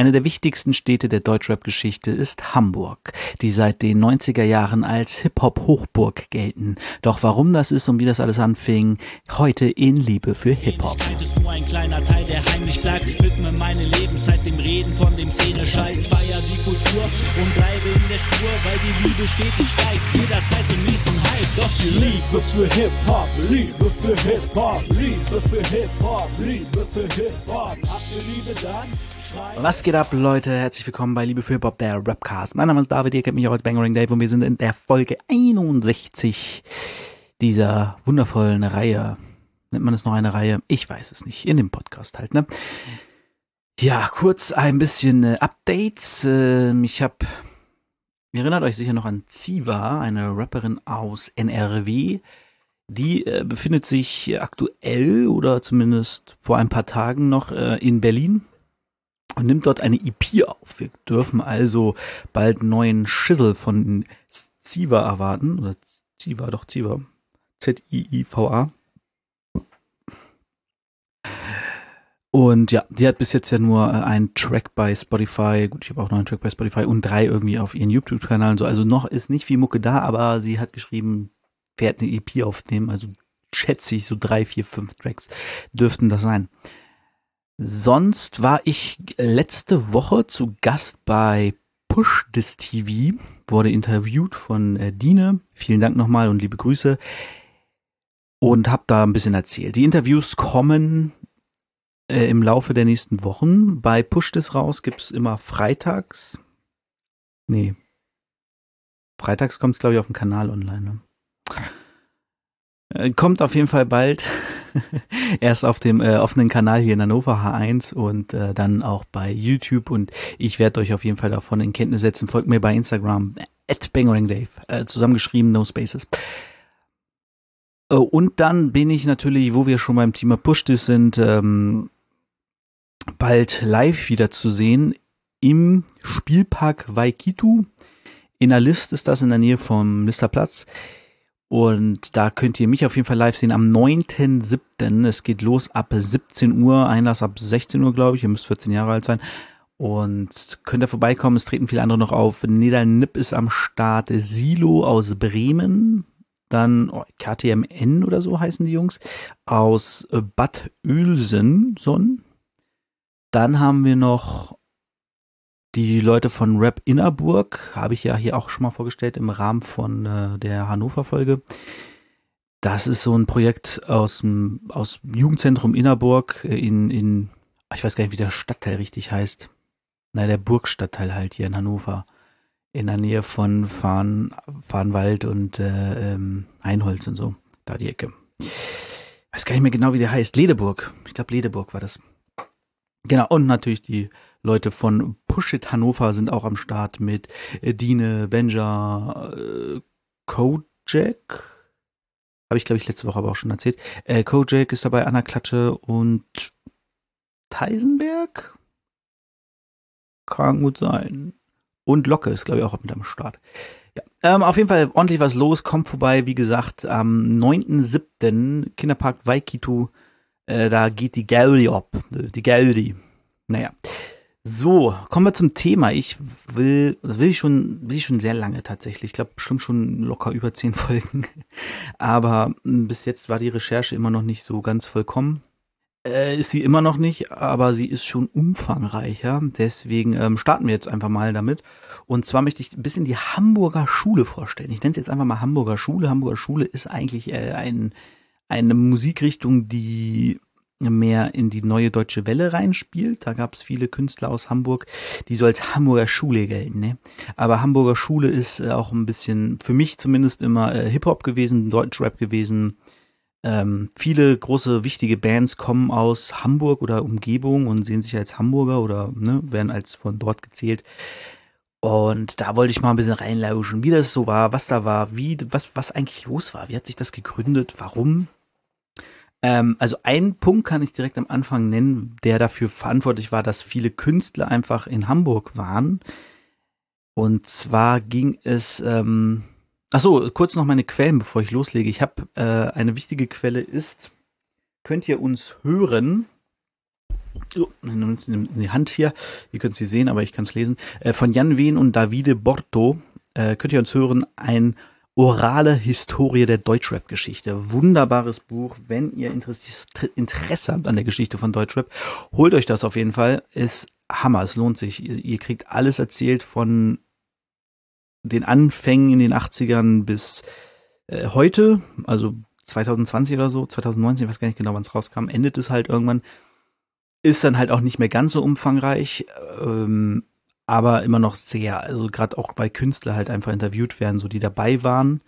Eine der wichtigsten Städte der Deutschrap-Geschichte ist Hamburg, die seit den 90er Jahren als Hip-Hop-Hochburg gelten. Doch warum das ist und wie das alles anfing, heute in Liebe für Hip-Hop. ist nur ein kleiner Teil, der heimlich bleibt. Widme meine Lebenszeit dem Reden von dem Szene-Scheiß. Feier die Kultur und bleibe in der Spur, weil die Liebe stetig steigt. Jederzeit zum nächsten Hype. Doch die Liebe für Hip-Hop, Liebe für Hip-Hop, Liebe für Hip-Hop, Liebe für Hip-Hop. Habt ihr Liebe dann? Was geht ab, Leute? Herzlich willkommen bei Liebe für Hip-Hop, der Rapcast. Mein Name ist David, ihr kennt mich auch als Bangering Dave und wir sind in der Folge 61 dieser wundervollen Reihe. Nennt man es noch eine Reihe? Ich weiß es nicht. In dem Podcast halt, ne? Ja, kurz ein bisschen äh, Updates. Äh, ich habe, ihr erinnert euch sicher noch an Ziva, eine Rapperin aus NRW. Die äh, befindet sich aktuell oder zumindest vor ein paar Tagen noch äh, in Berlin und nimmt dort eine EP auf. Wir dürfen also bald neuen Schissel von Ziva erwarten. Oder Ziva, doch Ziva. Z-I-I-V-A. Und ja, sie hat bis jetzt ja nur äh, einen Track bei Spotify, gut, ich habe auch noch einen Track bei Spotify und drei irgendwie auf ihren YouTube-Kanal und so. Also noch ist nicht viel Mucke da, aber sie hat geschrieben, fährt eine EP aufnehmen. Also schätze ich, so drei, vier, fünf Tracks dürften das sein. Sonst war ich letzte Woche zu Gast bei Push This TV, wurde interviewt von äh, Dine. Vielen Dank nochmal und liebe Grüße. Und habe da ein bisschen erzählt. Die Interviews kommen äh, im Laufe der nächsten Wochen. Bei Push This raus gibt's immer freitags. Nee. Freitags kommt's glaube ich, auf dem Kanal online. Ne? Äh, kommt auf jeden Fall bald. Erst auf dem äh, offenen Kanal hier in Hannover H1 und äh, dann auch bei YouTube und ich werde euch auf jeden Fall davon in Kenntnis setzen. Folgt mir bei Instagram at Dave, äh, zusammengeschrieben, no spaces. Äh, und dann bin ich natürlich, wo wir schon beim Thema Push sind, ähm, bald live wieder zu sehen im Spielpark Waikitu. In der List ist das in der Nähe vom Listerplatz. Und da könnt ihr mich auf jeden Fall live sehen am 9.7. Es geht los ab 17 Uhr, Einlass ab 16 Uhr, glaube ich. Ihr müsst 14 Jahre alt sein. Und könnt ihr vorbeikommen, es treten viele andere noch auf. Nedal Nipp ist am Start, Silo aus Bremen, dann oh, KTMN oder so heißen die Jungs, aus Bad Oeilsen. Dann haben wir noch die Leute von Rap Innerburg habe ich ja hier auch schon mal vorgestellt im Rahmen von äh, der Hannover-Folge. Das ist so ein Projekt aus dem aus Jugendzentrum Innerburg in, in, ich weiß gar nicht, wie der Stadtteil richtig heißt. Na, der Burgstadtteil halt hier in Hannover. In der Nähe von Fahn, Fahnwald und äh, ähm, Einholz und so. Da die Ecke. weiß gar nicht mehr genau, wie der heißt. Ledeburg. Ich glaube, Ledeburg war das. Genau, und natürlich die Leute von Push It Hannover sind auch am Start mit äh, Dine, Benja, äh, Kojak. Habe ich, glaube ich, letzte Woche aber auch schon erzählt. Äh, Kojak ist dabei, Anna Klatsche und Teisenberg? Kann gut sein. Und Locke ist, glaube ich, auch mit am Start. Ja, ähm, auf jeden Fall ordentlich was los. Kommt vorbei, wie gesagt, am 9.7. Kinderpark Waikitu. Äh, da geht die Gaudi ab. Die Gaudi. Naja. So, kommen wir zum Thema. Ich will, will ich schon, will ich schon sehr lange tatsächlich. Ich glaube, bestimmt schon locker über zehn Folgen. Aber hm, bis jetzt war die Recherche immer noch nicht so ganz vollkommen. Äh, ist sie immer noch nicht, aber sie ist schon umfangreicher. Deswegen ähm, starten wir jetzt einfach mal damit. Und zwar möchte ich ein bisschen die Hamburger Schule vorstellen. Ich nenne es jetzt einfach mal Hamburger Schule. Hamburger Schule ist eigentlich äh, ein, eine Musikrichtung, die mehr in die neue deutsche Welle reinspielt. Da gab es viele Künstler aus Hamburg, die so als Hamburger Schule gelten. Ne? Aber Hamburger Schule ist äh, auch ein bisschen, für mich zumindest immer äh, Hip-Hop gewesen, Deutschrap gewesen. Ähm, viele große, wichtige Bands kommen aus Hamburg oder Umgebung und sehen sich als Hamburger oder ne, werden als von dort gezählt. Und da wollte ich mal ein bisschen reinlauschen, wie das so war, was da war, wie, was, was eigentlich los war, wie hat sich das gegründet, warum ähm, also ein Punkt kann ich direkt am Anfang nennen, der dafür verantwortlich war, dass viele Künstler einfach in Hamburg waren. Und zwar ging es, ähm, ach so, kurz noch meine Quellen, bevor ich loslege. Ich habe äh, eine wichtige Quelle ist, könnt ihr uns hören? oh, die Hand hier, ihr könnt sie sehen, aber ich kann es lesen, äh, von Jan Wehn und Davide Borto, äh, könnt ihr uns hören, ein orale Historie der Deutschrap-Geschichte. Wunderbares Buch. Wenn ihr Interesse habt an der Geschichte von Deutschrap, holt euch das auf jeden Fall. Ist Hammer. Es lohnt sich. Ihr, ihr kriegt alles erzählt von den Anfängen in den 80ern bis äh, heute, also 2020 oder so, 2019, ich weiß gar nicht genau, wann es rauskam, endet es halt irgendwann. Ist dann halt auch nicht mehr ganz so umfangreich. Ähm, aber immer noch sehr, also gerade auch bei Künstlern halt einfach interviewt werden, so die dabei waren.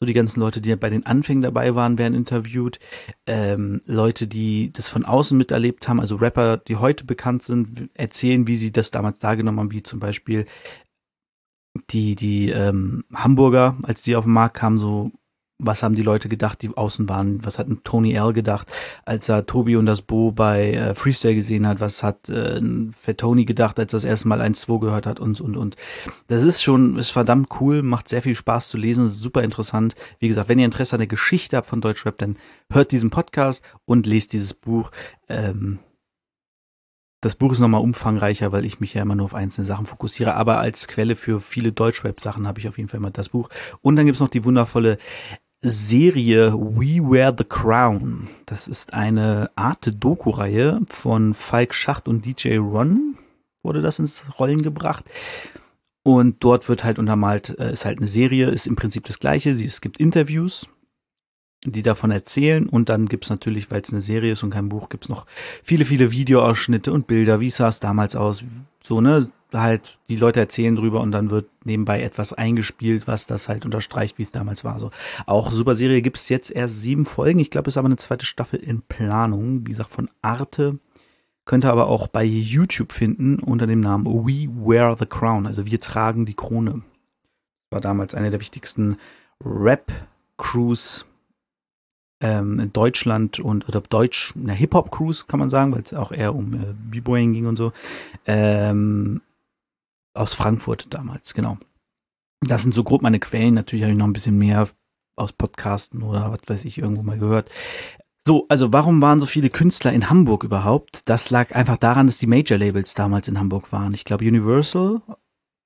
So die ganzen Leute, die bei den Anfängen dabei waren, werden interviewt. Ähm, Leute, die das von außen miterlebt haben, also Rapper, die heute bekannt sind, erzählen, wie sie das damals dargenommen haben, wie zum Beispiel die, die ähm, Hamburger, als die auf den Markt kamen, so was haben die Leute gedacht, die außen waren? Was hat ein Tony L gedacht, als er Tobi und das Bo bei äh, Freestyle gesehen hat? Was hat äh, Fat Tony gedacht, als er das erste Mal 1-2 gehört hat? Und, und, und. Das ist schon, ist verdammt cool, macht sehr viel Spaß zu lesen, ist super interessant. Wie gesagt, wenn ihr Interesse an der Geschichte habt von Deutschrap, dann hört diesen Podcast und lest dieses Buch. Ähm, das Buch ist nochmal umfangreicher, weil ich mich ja immer nur auf einzelne Sachen fokussiere. Aber als Quelle für viele Deutschrap-Sachen habe ich auf jeden Fall immer das Buch. Und dann gibt's noch die wundervolle Serie We Wear the Crown. Das ist eine Art Doku-Reihe von Falk Schacht und DJ Ron. Wurde das ins Rollen gebracht. Und dort wird halt untermalt, äh, ist halt eine Serie, ist im Prinzip das gleiche. Es gibt Interviews, die davon erzählen. Und dann gibt's natürlich, weil es eine Serie ist und kein Buch, gibt's noch viele, viele Videoausschnitte und Bilder. Wie sah es damals aus? So, ne? Halt, die Leute erzählen drüber und dann wird nebenbei etwas eingespielt, was das halt unterstreicht, wie es damals war. So auch Super Serie gibt es jetzt erst sieben Folgen. Ich glaube, es ist aber eine zweite Staffel in Planung. Wie gesagt, von Arte. Könnt ihr aber auch bei YouTube finden unter dem Namen We Wear the Crown. Also wir tragen die Krone. War damals eine der wichtigsten Rap-Crews ähm, in Deutschland und oder Deutsch, eine Hip-Hop-Cruise kann man sagen, weil es auch eher um äh, B-Boying ging und so. Ähm, aus Frankfurt damals, genau. Das sind so grob meine Quellen. Natürlich habe ich noch ein bisschen mehr aus Podcasten oder was weiß ich irgendwo mal gehört. So, also warum waren so viele Künstler in Hamburg überhaupt? Das lag einfach daran, dass die Major Labels damals in Hamburg waren. Ich glaube, Universal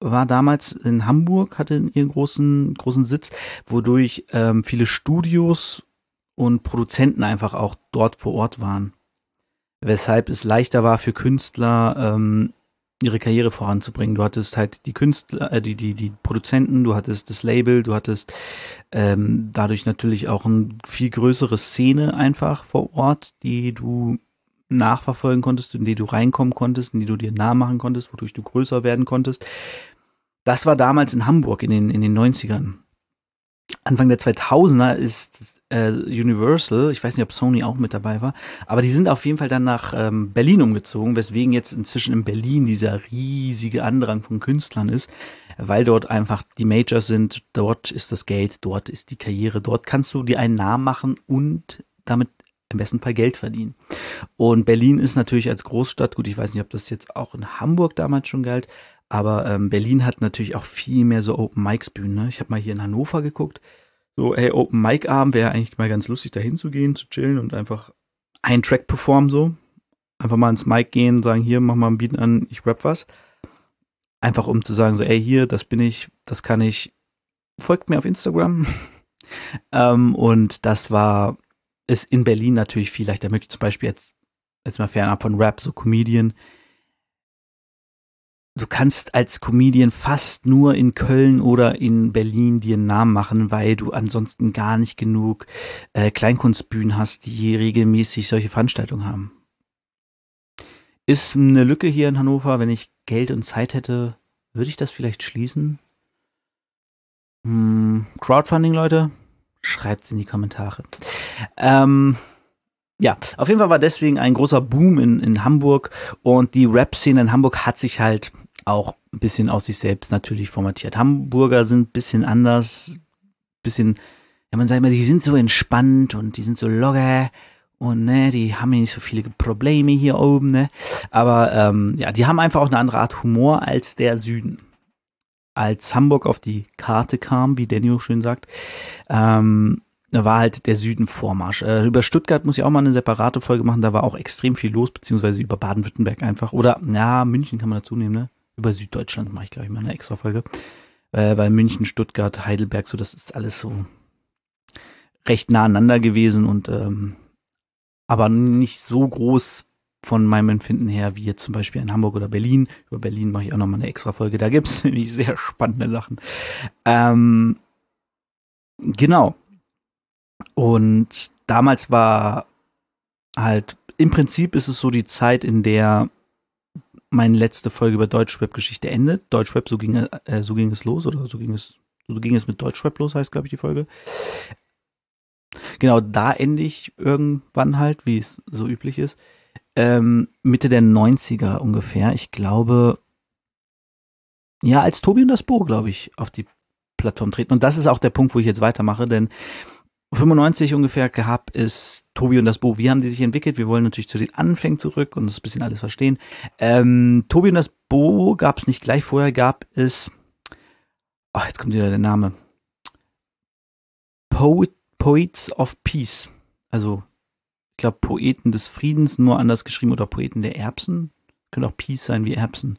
war damals in Hamburg, hatte ihren großen, großen Sitz, wodurch ähm, viele Studios und Produzenten einfach auch dort vor Ort waren. Weshalb es leichter war für Künstler, ähm, ihre Karriere voranzubringen. Du hattest halt die Künstler, äh, die, die, die Produzenten, du hattest das Label, du hattest ähm, dadurch natürlich auch eine viel größere Szene einfach vor Ort, die du nachverfolgen konntest, in die du reinkommen konntest, in die du dir nah machen konntest, wodurch du größer werden konntest. Das war damals in Hamburg in den, in den 90ern. Anfang der 2000er ist äh, Universal, ich weiß nicht, ob Sony auch mit dabei war, aber die sind auf jeden Fall dann nach ähm, Berlin umgezogen, weswegen jetzt inzwischen in Berlin dieser riesige Andrang von Künstlern ist, weil dort einfach die Majors sind, dort ist das Geld, dort ist die Karriere, dort kannst du dir einen Namen machen und damit im besten Fall Geld verdienen. Und Berlin ist natürlich als Großstadt, gut, ich weiß nicht, ob das jetzt auch in Hamburg damals schon galt, aber ähm, Berlin hat natürlich auch viel mehr so Open Mics Bühnen. Ne? Ich habe mal hier in Hannover geguckt. So, hey, Open Mic Abend wäre eigentlich mal ganz lustig, da hinzugehen, zu chillen und einfach einen Track performen so. Einfach mal ins Mic gehen, sagen, hier, mach mal ein Beat an, ich rap was. Einfach um zu sagen, so, ey, hier, das bin ich, das kann ich. Folgt mir auf Instagram. ähm, und das war, ist in Berlin natürlich viel leichter möglich. Zum Beispiel jetzt, jetzt mal fernab von Rap, so Comedian du kannst als Comedian fast nur in Köln oder in Berlin dir einen Namen machen, weil du ansonsten gar nicht genug äh, Kleinkunstbühnen hast, die regelmäßig solche Veranstaltungen haben. Ist eine Lücke hier in Hannover, wenn ich Geld und Zeit hätte, würde ich das vielleicht schließen? Hm, Crowdfunding, Leute, schreibt's in die Kommentare. Ähm, ja, auf jeden Fall war deswegen ein großer Boom in, in Hamburg und die Rap-Szene in Hamburg hat sich halt auch ein bisschen aus sich selbst natürlich formatiert. Hamburger sind ein bisschen anders, bisschen, ja man sagt immer, die sind so entspannt und die sind so locker und ne, die haben ja nicht so viele Probleme hier oben, ne. Aber ähm, ja, die haben einfach auch eine andere Art Humor als der Süden. Als Hamburg auf die Karte kam, wie Daniel schön sagt, ähm, da war halt der Süden Vormarsch. Äh, über Stuttgart muss ich auch mal eine separate Folge machen, da war auch extrem viel los, beziehungsweise über Baden-Württemberg einfach. Oder, ja, München kann man dazu nehmen, ne? Über Süddeutschland mache ich, glaube ich, mal eine extra Folge. Äh, weil München, Stuttgart, Heidelberg, so, das ist alles so recht nah aneinander gewesen und ähm, aber nicht so groß von meinem Empfinden her, wie jetzt zum Beispiel in Hamburg oder Berlin. Über Berlin mache ich auch nochmal eine extra Folge. Da gibt es nämlich sehr spannende Sachen. Ähm, genau. Und damals war halt, im Prinzip ist es so die Zeit, in der meine letzte Folge über Deutschrap-Geschichte endet. Deutschrap, so ging, äh, so ging es los, oder so ging es, so ging es mit Deutschrap los, heißt, glaube ich, die Folge. Genau, da ende ich irgendwann halt, wie es so üblich ist. Ähm, Mitte der 90er ungefähr. Ich glaube, ja, als Tobi und das Bo, glaube ich, auf die Plattform treten. Und das ist auch der Punkt, wo ich jetzt weitermache, denn 95 ungefähr gab es Tobi und das Bo. Wie haben die sich entwickelt? Wir wollen natürlich zu den Anfängen zurück und das bisschen alles verstehen. Ähm, Tobi und das Bo gab es nicht gleich. Vorher gab es, ach, jetzt kommt wieder der Name. Poet, Poets of Peace. Also, ich glaube, Poeten des Friedens, nur anders geschrieben, oder Poeten der Erbsen. Könnte auch Peace sein wie Erbsen.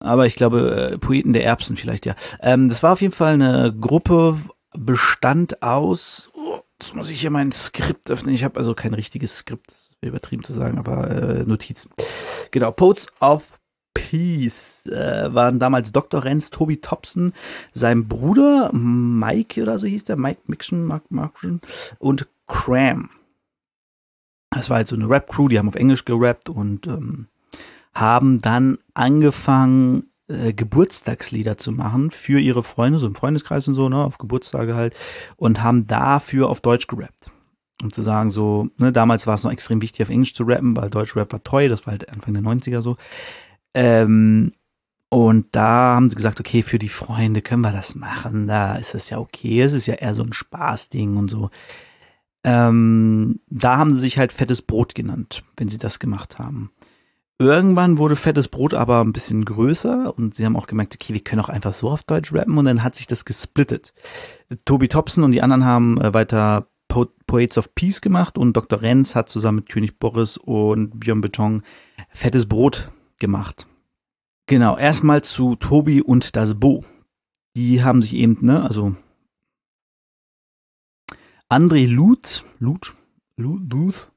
Aber ich glaube, äh, Poeten der Erbsen vielleicht, ja. Ähm, das war auf jeden Fall eine Gruppe bestand aus, oh, jetzt muss ich hier mein Skript öffnen. Ich habe also kein richtiges Skript, übertrieben zu sagen, aber äh, Notizen. Genau, Poets of Peace äh, waren damals Dr. Renz, Toby Thompson, sein Bruder Mike oder so hieß der, Mike Mixon, Mark, Mark und Cram. Das war halt so eine Rap-Crew, die haben auf Englisch gerappt und ähm, haben dann angefangen, äh, Geburtstagslieder zu machen für ihre Freunde, so im Freundeskreis und so, ne, auf Geburtstage halt, und haben dafür auf Deutsch gerappt. Um zu sagen, so, ne, damals war es noch extrem wichtig, auf Englisch zu rappen, weil Deutschrap war teuer, das war halt Anfang der 90er so. Ähm, und da haben sie gesagt, okay, für die Freunde können wir das machen, da ist es ja okay, es ist ja eher so ein Spaßding und so. Ähm, da haben sie sich halt fettes Brot genannt, wenn sie das gemacht haben. Irgendwann wurde Fettes Brot aber ein bisschen größer und sie haben auch gemerkt, okay, wir können auch einfach so auf Deutsch rappen und dann hat sich das gesplittet. Tobi Thompson und die anderen haben äh, weiter po Poets of Peace gemacht und Dr. Renz hat zusammen mit König Boris und Björn Beton Fettes Brot gemacht. Genau, erstmal zu Tobi und das Bo. Die haben sich eben, ne, also André Luth, Luth, Luth, Luth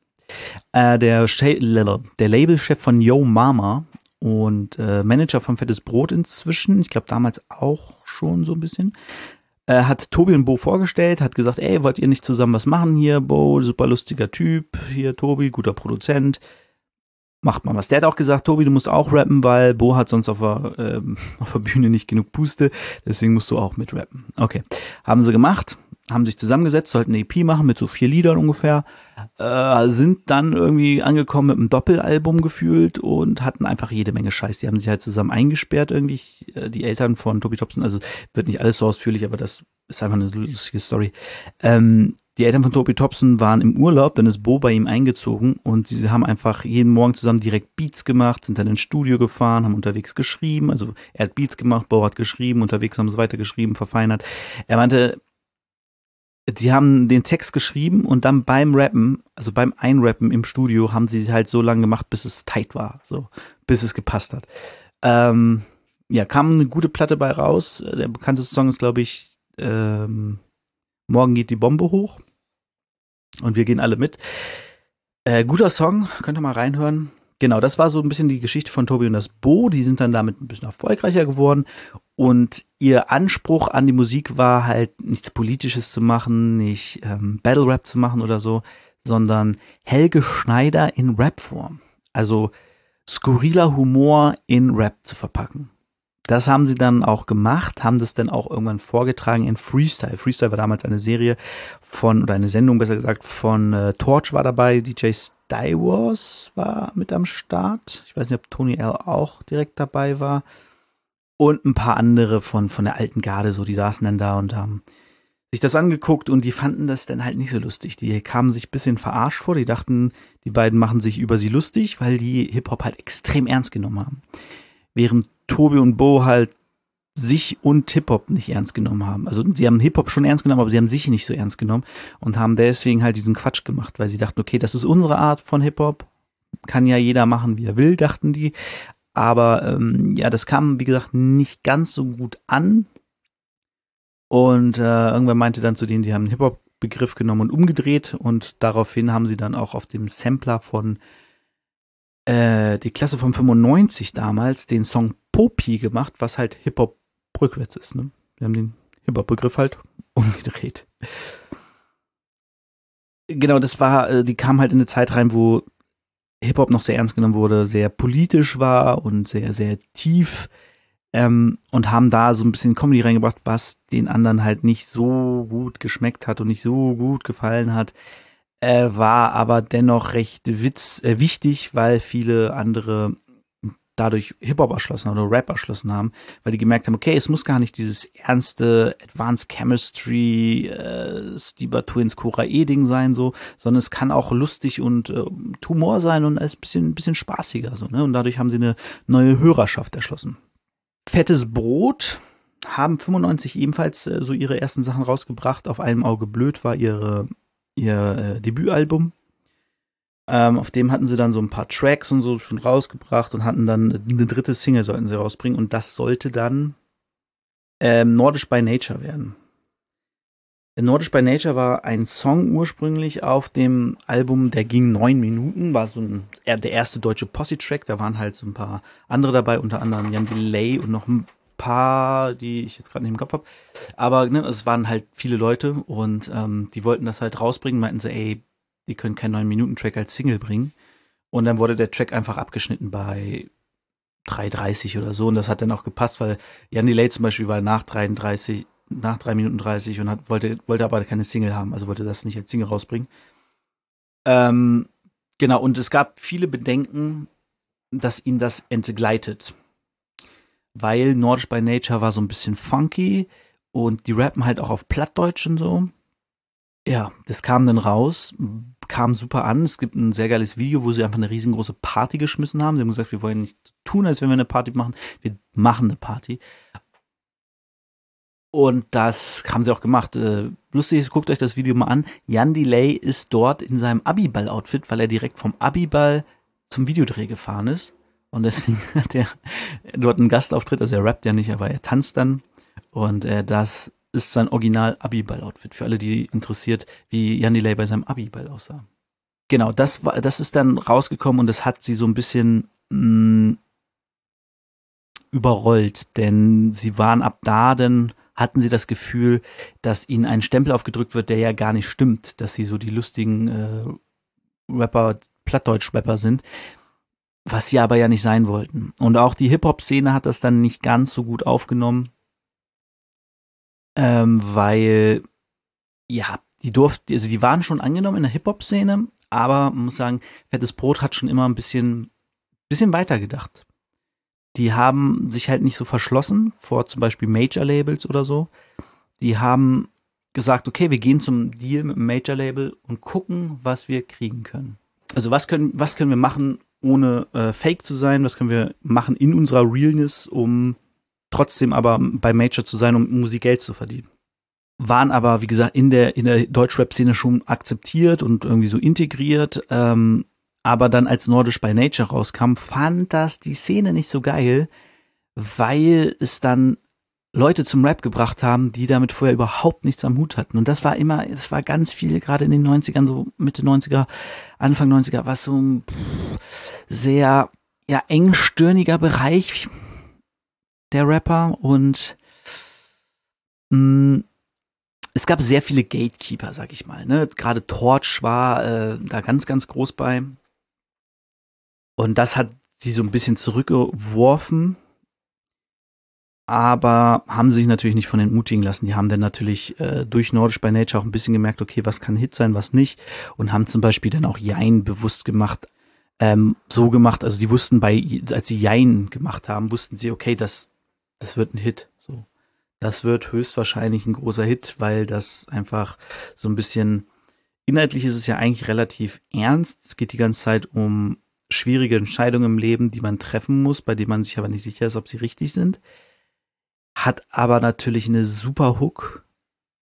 äh, der, der Labelchef von Yo Mama und äh, Manager von Fettes Brot inzwischen, ich glaube damals auch schon so ein bisschen, äh, hat Tobi und Bo vorgestellt, hat gesagt, ey, wollt ihr nicht zusammen was machen hier? Bo, super lustiger Typ, hier Tobi, guter Produzent, macht mal was. Der hat auch gesagt, Tobi, du musst auch rappen, weil Bo hat sonst auf der, ähm, auf der Bühne nicht genug Puste, deswegen musst du auch mit rappen. Okay, haben sie gemacht, haben sich zusammengesetzt, sollten eine EP machen mit so vier Liedern ungefähr, äh, sind dann irgendwie angekommen mit einem Doppelalbum gefühlt und hatten einfach jede Menge Scheiß. Die haben sich halt zusammen eingesperrt irgendwie, äh, die Eltern von Tobi Thompson, also wird nicht alles so ausführlich, aber das ist einfach eine lustige Story. Ähm, die Eltern von Tobi Thompson waren im Urlaub, dann ist Bo bei ihm eingezogen und sie haben einfach jeden Morgen zusammen direkt Beats gemacht, sind dann ins Studio gefahren, haben unterwegs geschrieben, also er hat Beats gemacht, Bo hat geschrieben, unterwegs haben sie weitergeschrieben, verfeinert. Er meinte, die haben den Text geschrieben und dann beim Rappen, also beim Einrappen im Studio, haben sie halt so lange gemacht, bis es tight war, so, bis es gepasst hat. Ähm, ja, kam eine gute Platte bei raus. Der bekannteste Song ist, glaube ich, ähm, Morgen geht die Bombe hoch. Und wir gehen alle mit. Äh, guter Song, könnt ihr mal reinhören. Genau, das war so ein bisschen die Geschichte von Tobi und das Bo. Die sind dann damit ein bisschen erfolgreicher geworden. Und ihr Anspruch an die Musik war halt nichts Politisches zu machen, nicht ähm, Battle Rap zu machen oder so, sondern Helge Schneider in Rapform. Also skurriler Humor in Rap zu verpacken. Das haben sie dann auch gemacht, haben das dann auch irgendwann vorgetragen in Freestyle. Freestyle war damals eine Serie von, oder eine Sendung besser gesagt, von äh, Torch war dabei, DJ Stywars war mit am Start. Ich weiß nicht, ob Tony L auch direkt dabei war. Und ein paar andere von, von der alten Garde, so, die saßen dann da und haben sich das angeguckt und die fanden das dann halt nicht so lustig. Die kamen sich ein bisschen verarscht vor, die dachten, die beiden machen sich über sie lustig, weil die Hip-Hop halt extrem ernst genommen haben. Während Tobi und Bo halt sich und Hip-Hop nicht ernst genommen haben. Also sie haben Hip-Hop schon ernst genommen, aber sie haben sich nicht so ernst genommen und haben deswegen halt diesen Quatsch gemacht, weil sie dachten, okay, das ist unsere Art von Hip-Hop, kann ja jeder machen, wie er will, dachten die. Aber ähm, ja, das kam, wie gesagt, nicht ganz so gut an. Und äh, irgendwer meinte dann zu denen, die haben Hip-Hop-Begriff genommen und umgedreht und daraufhin haben sie dann auch auf dem Sampler von äh, die Klasse von 95 damals den Song Popi gemacht, was halt Hip-Hop rückwärts ist. Ne? Wir haben den Hip-Hop-Begriff halt umgedreht. Genau, das war, äh, die kam halt in eine Zeit rein, wo Hip-Hop noch sehr ernst genommen wurde, sehr politisch war und sehr, sehr tief ähm, und haben da so ein bisschen Comedy reingebracht, was den anderen halt nicht so gut geschmeckt hat und nicht so gut gefallen hat. Äh, war aber dennoch recht witz, äh, wichtig, weil viele andere dadurch Hip-Hop erschlossen oder Rap erschlossen haben, weil die gemerkt haben, okay, es muss gar nicht dieses ernste Advanced Chemistry, äh, Stieber Twins Cora E-Ding sein, so, sondern es kann auch lustig und äh, Humor sein und ein bisschen, bisschen spaßiger, so, ne? Und dadurch haben sie eine neue Hörerschaft erschlossen. Fettes Brot haben 95 ebenfalls äh, so ihre ersten Sachen rausgebracht. Auf einem Auge blöd war ihre, ihr äh, Debütalbum ähm, auf dem hatten sie dann so ein paar Tracks und so schon rausgebracht und hatten dann eine dritte Single sollten sie rausbringen und das sollte dann ähm, Nordisch by Nature werden. Nordisch by Nature war ein Song ursprünglich auf dem Album, der ging neun Minuten, war so ein, der erste deutsche Posse-Track, da waren halt so ein paar andere dabei, unter anderem Jan Delay und noch ein paar, die ich jetzt gerade nicht im Kopf habe. Aber ne, es waren halt viele Leute und ähm, die wollten das halt rausbringen, meinten sie, ey, die können keinen 9-Minuten-Track als Single bringen. Und dann wurde der Track einfach abgeschnitten bei 3,30 oder so. Und das hat dann auch gepasst, weil Jan Delay zum Beispiel war nach 33, nach 3 Minuten 30 und hat, wollte, wollte aber keine Single haben, also wollte das nicht als Single rausbringen. Ähm, genau, und es gab viele Bedenken, dass ihn das entgleitet. Weil Nordisch by Nature war so ein bisschen funky und die rappen halt auch auf Plattdeutsch und so. Ja, das kam dann raus, kam super an. Es gibt ein sehr geiles Video, wo sie einfach eine riesengroße Party geschmissen haben. Sie haben gesagt, wir wollen nicht tun, als wenn wir eine Party machen. Wir machen eine Party. Und das haben sie auch gemacht. Äh, lustig ist, guckt euch das Video mal an. Jan Delay ist dort in seinem Abiball-Outfit, weil er direkt vom Abiball zum Videodreh gefahren ist. Und deswegen hat er dort einen Gastauftritt. Also er rappt ja nicht, aber er tanzt dann. Und äh, das ist sein Original Abiball-Outfit. Für alle, die interessiert, wie Jan bei seinem Abiball aussah. Genau, das war, das ist dann rausgekommen und das hat sie so ein bisschen mh, mm, überrollt, denn sie waren ab da dann hatten sie das Gefühl, dass ihnen ein Stempel aufgedrückt wird, der ja gar nicht stimmt, dass sie so die lustigen äh, Rapper, Plattdeutsch-Rapper sind, was sie aber ja nicht sein wollten. Und auch die Hip-Hop-Szene hat das dann nicht ganz so gut aufgenommen ähm, weil ja, die durften, also die waren schon angenommen in der Hip-Hop-Szene, aber man muss sagen, Fettes Brot hat schon immer ein bisschen, bisschen weiter gedacht. Die haben sich halt nicht so verschlossen vor zum Beispiel Major-Labels oder so. Die haben gesagt, okay, wir gehen zum Deal mit dem Major-Label und gucken, was wir kriegen können. Also was können, was können wir machen, ohne äh, fake zu sein? Was können wir machen in unserer Realness, um trotzdem aber bei Major zu sein, um Musik Geld zu verdienen. Waren aber, wie gesagt, in der, in der Deutschrap-Szene schon akzeptiert und irgendwie so integriert. Ähm, aber dann als Nordisch by Nature rauskam, fand das die Szene nicht so geil, weil es dann Leute zum Rap gebracht haben, die damit vorher überhaupt nichts am Hut hatten. Und das war immer, es war ganz viel, gerade in den 90ern, so Mitte 90er, Anfang 90er, was so ein sehr, ja, engstirniger Bereich der Rapper und mh, mm, es gab sehr viele Gatekeeper, sag ich mal. Ne? Gerade Torch war äh, da ganz, ganz groß bei. Und das hat sie so ein bisschen zurückgeworfen. Aber haben sich natürlich nicht von entmutigen lassen. Die haben dann natürlich äh, durch Nordisch by Nature auch ein bisschen gemerkt, okay, was kann Hit sein, was nicht. Und haben zum Beispiel dann auch Jein bewusst gemacht, ähm, so gemacht, also die wussten bei, als sie Jein gemacht haben, wussten sie, okay, das, das wird ein Hit. So. Das wird höchstwahrscheinlich ein großer Hit, weil das einfach so ein bisschen, inhaltlich ist es ja eigentlich relativ ernst. Es geht die ganze Zeit um schwierige Entscheidungen im Leben, die man treffen muss, bei denen man sich aber nicht sicher ist, ob sie richtig sind. Hat aber natürlich eine super Hook,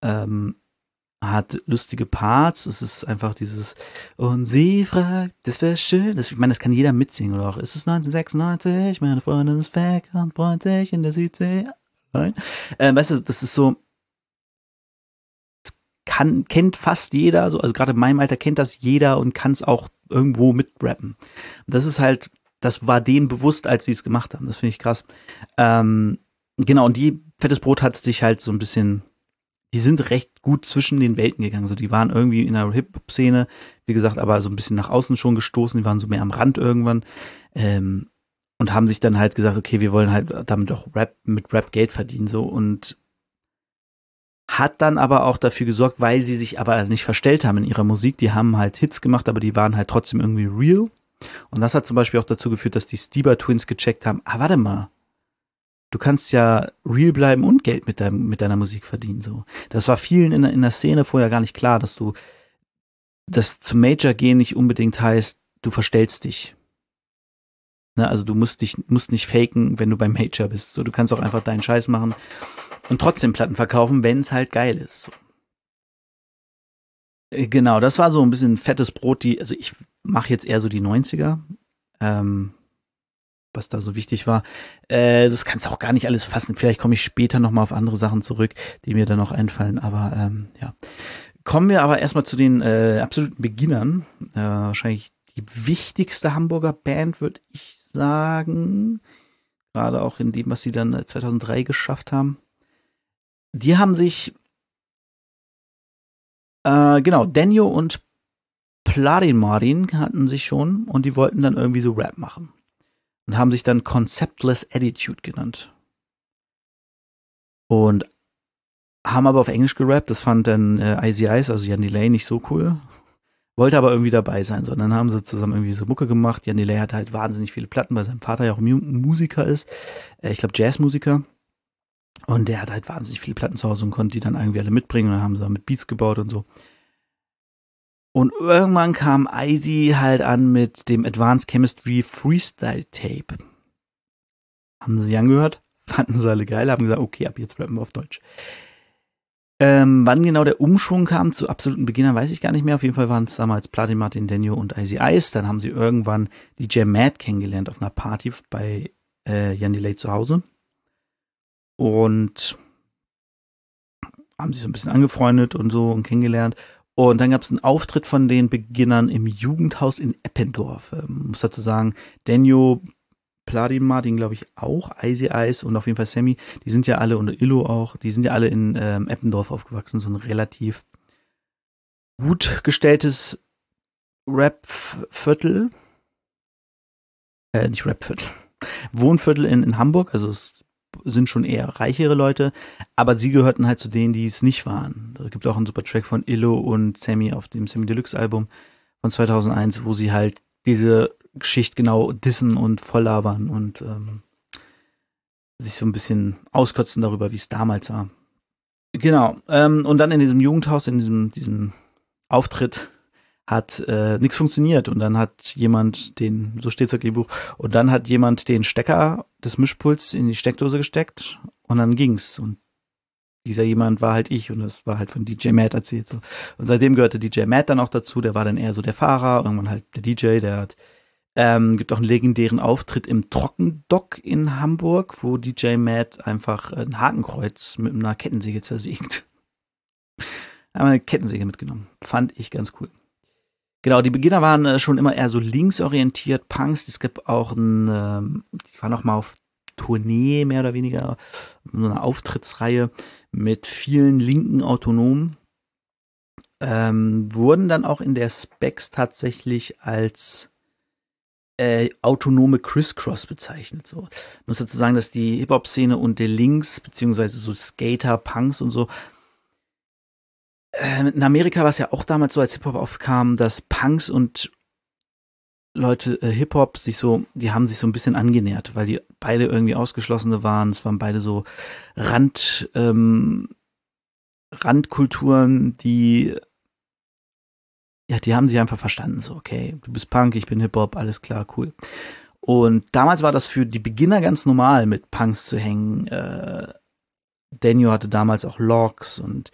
ähm, hat lustige Parts, es ist einfach dieses und sie fragt, das wäre schön, das, ich meine, das kann jeder mitsingen oder auch, ist es 1996, meine Freundin ist weg und bräunt sich in der Südsee. Nein. Äh, weißt du, das ist so, kann, kennt fast jeder, so, also gerade in meinem Alter kennt das jeder und kann es auch irgendwo mitrappen. Das ist halt, das war denen bewusst, als sie es gemacht haben. Das finde ich krass. Ähm, genau, und die Fettes Brot hat sich halt so ein bisschen die sind recht gut zwischen den Welten gegangen. So, die waren irgendwie in der Hip-Hop-Szene, wie gesagt, aber so ein bisschen nach außen schon gestoßen. Die waren so mehr am Rand irgendwann. Ähm, und haben sich dann halt gesagt, okay, wir wollen halt damit auch Rap, mit Rap Geld verdienen, so. Und hat dann aber auch dafür gesorgt, weil sie sich aber nicht verstellt haben in ihrer Musik. Die haben halt Hits gemacht, aber die waren halt trotzdem irgendwie real. Und das hat zum Beispiel auch dazu geführt, dass die Stieber Twins gecheckt haben, ah, warte mal, du kannst ja real bleiben und Geld mit, deinem, mit deiner Musik verdienen. So. Das war vielen in, in der Szene vorher gar nicht klar, dass du das zum Major gehen nicht unbedingt heißt, du verstellst dich. Ne, also du musst dich musst nicht faken, wenn du beim Major bist. So, du kannst auch einfach deinen Scheiß machen und trotzdem Platten verkaufen, wenn es halt geil ist. So. Äh, genau, das war so ein bisschen fettes Brot, die, also ich mache jetzt eher so die 90er. Ähm, was da so wichtig war. Äh, das kannst du auch gar nicht alles fassen. Vielleicht komme ich später nochmal auf andere Sachen zurück, die mir dann noch einfallen. Aber ähm, ja. Kommen wir aber erstmal zu den äh, absoluten Beginnern. Äh, wahrscheinlich die wichtigste Hamburger Band, würde ich sagen. Gerade auch in dem, was sie dann 2003 äh, geschafft haben. Die haben sich, äh, genau, Daniel und Plarin Marin hatten sich schon und die wollten dann irgendwie so Rap machen und haben sich dann Conceptless Attitude genannt. Und haben aber auf Englisch gerappt, das fand dann äh, Icy Ice, also Jan Delay, nicht so cool. Wollte aber irgendwie dabei sein, sondern haben sie zusammen irgendwie so Mucke gemacht. Jan Delay hat halt wahnsinnig viele Platten, weil sein Vater ja auch Musiker ist. Äh, ich glaube Jazzmusiker. Und der hat halt wahnsinnig viele Platten zu Hause und konnte die dann irgendwie alle mitbringen. Und dann haben sie mit Beats gebaut und so. Und irgendwann kam Icy halt an mit dem Advanced Chemistry Freestyle Tape. Haben sie angehört, fanden sie alle geil, haben gesagt, okay, ab jetzt rappen wir auf Deutsch. Ähm, wann genau der Umschwung kam zu absoluten Beginnern, weiß ich gar nicht mehr. Auf jeden Fall waren es damals Platin Martin Denio und Icy Ice. Dann haben sie irgendwann DJ Matt kennengelernt auf einer Party bei äh, Jan Delay zu Hause. Und haben sich so ein bisschen angefreundet und so und kennengelernt. Und dann gab es einen Auftritt von den Beginnern im Jugendhaus in Eppendorf. Ähm, muss dazu sagen, Daniel Pladin Martin, glaube ich, auch, Icy Ice und auf jeden Fall Sammy, die sind ja alle, und Illo auch, die sind ja alle in ähm, Eppendorf aufgewachsen, so ein relativ gut gestelltes Rap-Viertel. Äh, nicht Rap-Viertel. Wohnviertel in, in Hamburg, also es sind schon eher reichere Leute, aber sie gehörten halt zu denen, die es nicht waren. Da gibt auch einen super Track von Illo und Sammy auf dem Sammy Deluxe Album von 2001, wo sie halt diese Geschichte genau dissen und volllabern und ähm, sich so ein bisschen auskotzen darüber, wie es damals war. Genau. Ähm, und dann in diesem Jugendhaus, in diesem, diesem Auftritt, hat äh, nichts funktioniert und dann hat jemand den, so steht's im Buch, und dann hat jemand den Stecker des Mischpuls in die Steckdose gesteckt und dann ging's und dieser jemand war halt ich und das war halt von DJ Matt erzählt. So. Und seitdem gehörte DJ Matt dann auch dazu, der war dann eher so der Fahrer, irgendwann halt der DJ, der hat ähm, gibt auch einen legendären Auftritt im Trockendock in Hamburg, wo DJ Matt einfach ein Hakenkreuz mit einer Kettensäge zersägt. Haben eine Kettensäge mitgenommen. Fand ich ganz cool. Genau, die Beginner waren äh, schon immer eher so linksorientiert, Punks. Es gibt auch ein, ähm, die waren auch mal auf Tournee, mehr oder weniger, so eine Auftrittsreihe mit vielen linken Autonomen. Ähm, wurden dann auch in der Specs tatsächlich als äh, autonome Crisscross bezeichnet. So. Ich muss dazu sagen, dass die Hip-Hop-Szene und der Links, beziehungsweise so Skater, Punks und so, in Amerika war es ja auch damals so, als Hip-Hop aufkam, dass Punks und Leute, äh, Hip-Hop sich so, die haben sich so ein bisschen angenähert, weil die beide irgendwie Ausgeschlossene waren. Es waren beide so Rand, ähm, Randkulturen, die, ja, die haben sich einfach verstanden. So, okay, du bist Punk, ich bin Hip-Hop, alles klar, cool. Und damals war das für die Beginner ganz normal, mit Punks zu hängen, äh, Daniel hatte damals auch Logs und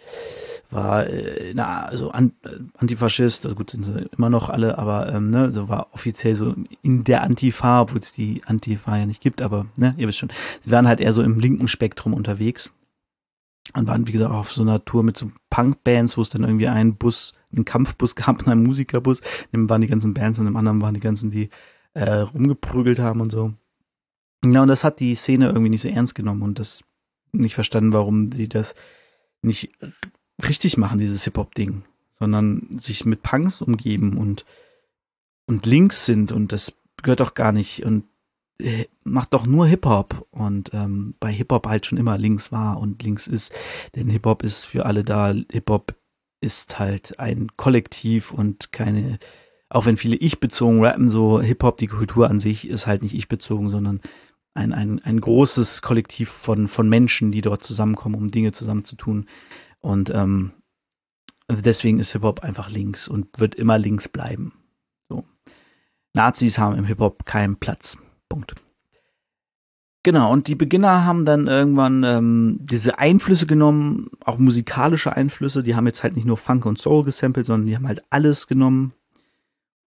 war äh, na, also an, äh, Antifaschist, also gut, sind sie immer noch alle, aber ähm, ne, so war offiziell so in der Antifa, obwohl es die Antifa ja nicht gibt, aber ne, ihr wisst schon, sie waren halt eher so im linken Spektrum unterwegs und waren, wie gesagt, auch auf so einer Tour mit so Punk-Bands, wo es dann irgendwie einen Bus, einen Kampfbus gab und einen Musikerbus, in dem waren die ganzen Bands und im anderen waren die ganzen, die äh, rumgeprügelt haben und so. Ja, und das hat die Szene irgendwie nicht so ernst genommen und das nicht verstanden, warum sie das nicht richtig machen, dieses Hip-Hop-Ding, sondern sich mit Punks umgeben und, und links sind und das gehört doch gar nicht und äh, macht doch nur Hip-Hop und ähm, bei Hip-Hop halt schon immer links war und links ist, denn Hip-Hop ist für alle da, Hip-Hop ist halt ein Kollektiv und keine, auch wenn viele ich-bezogen rappen, so Hip-Hop, die Kultur an sich ist halt nicht ich-bezogen, sondern ein, ein, ein großes Kollektiv von, von Menschen, die dort zusammenkommen, um Dinge zusammenzutun. Und ähm, deswegen ist Hip-Hop einfach links und wird immer links bleiben. So. Nazis haben im Hip-Hop keinen Platz. Punkt. Genau, und die Beginner haben dann irgendwann ähm, diese Einflüsse genommen, auch musikalische Einflüsse, die haben jetzt halt nicht nur Funk und Soul gesampelt, sondern die haben halt alles genommen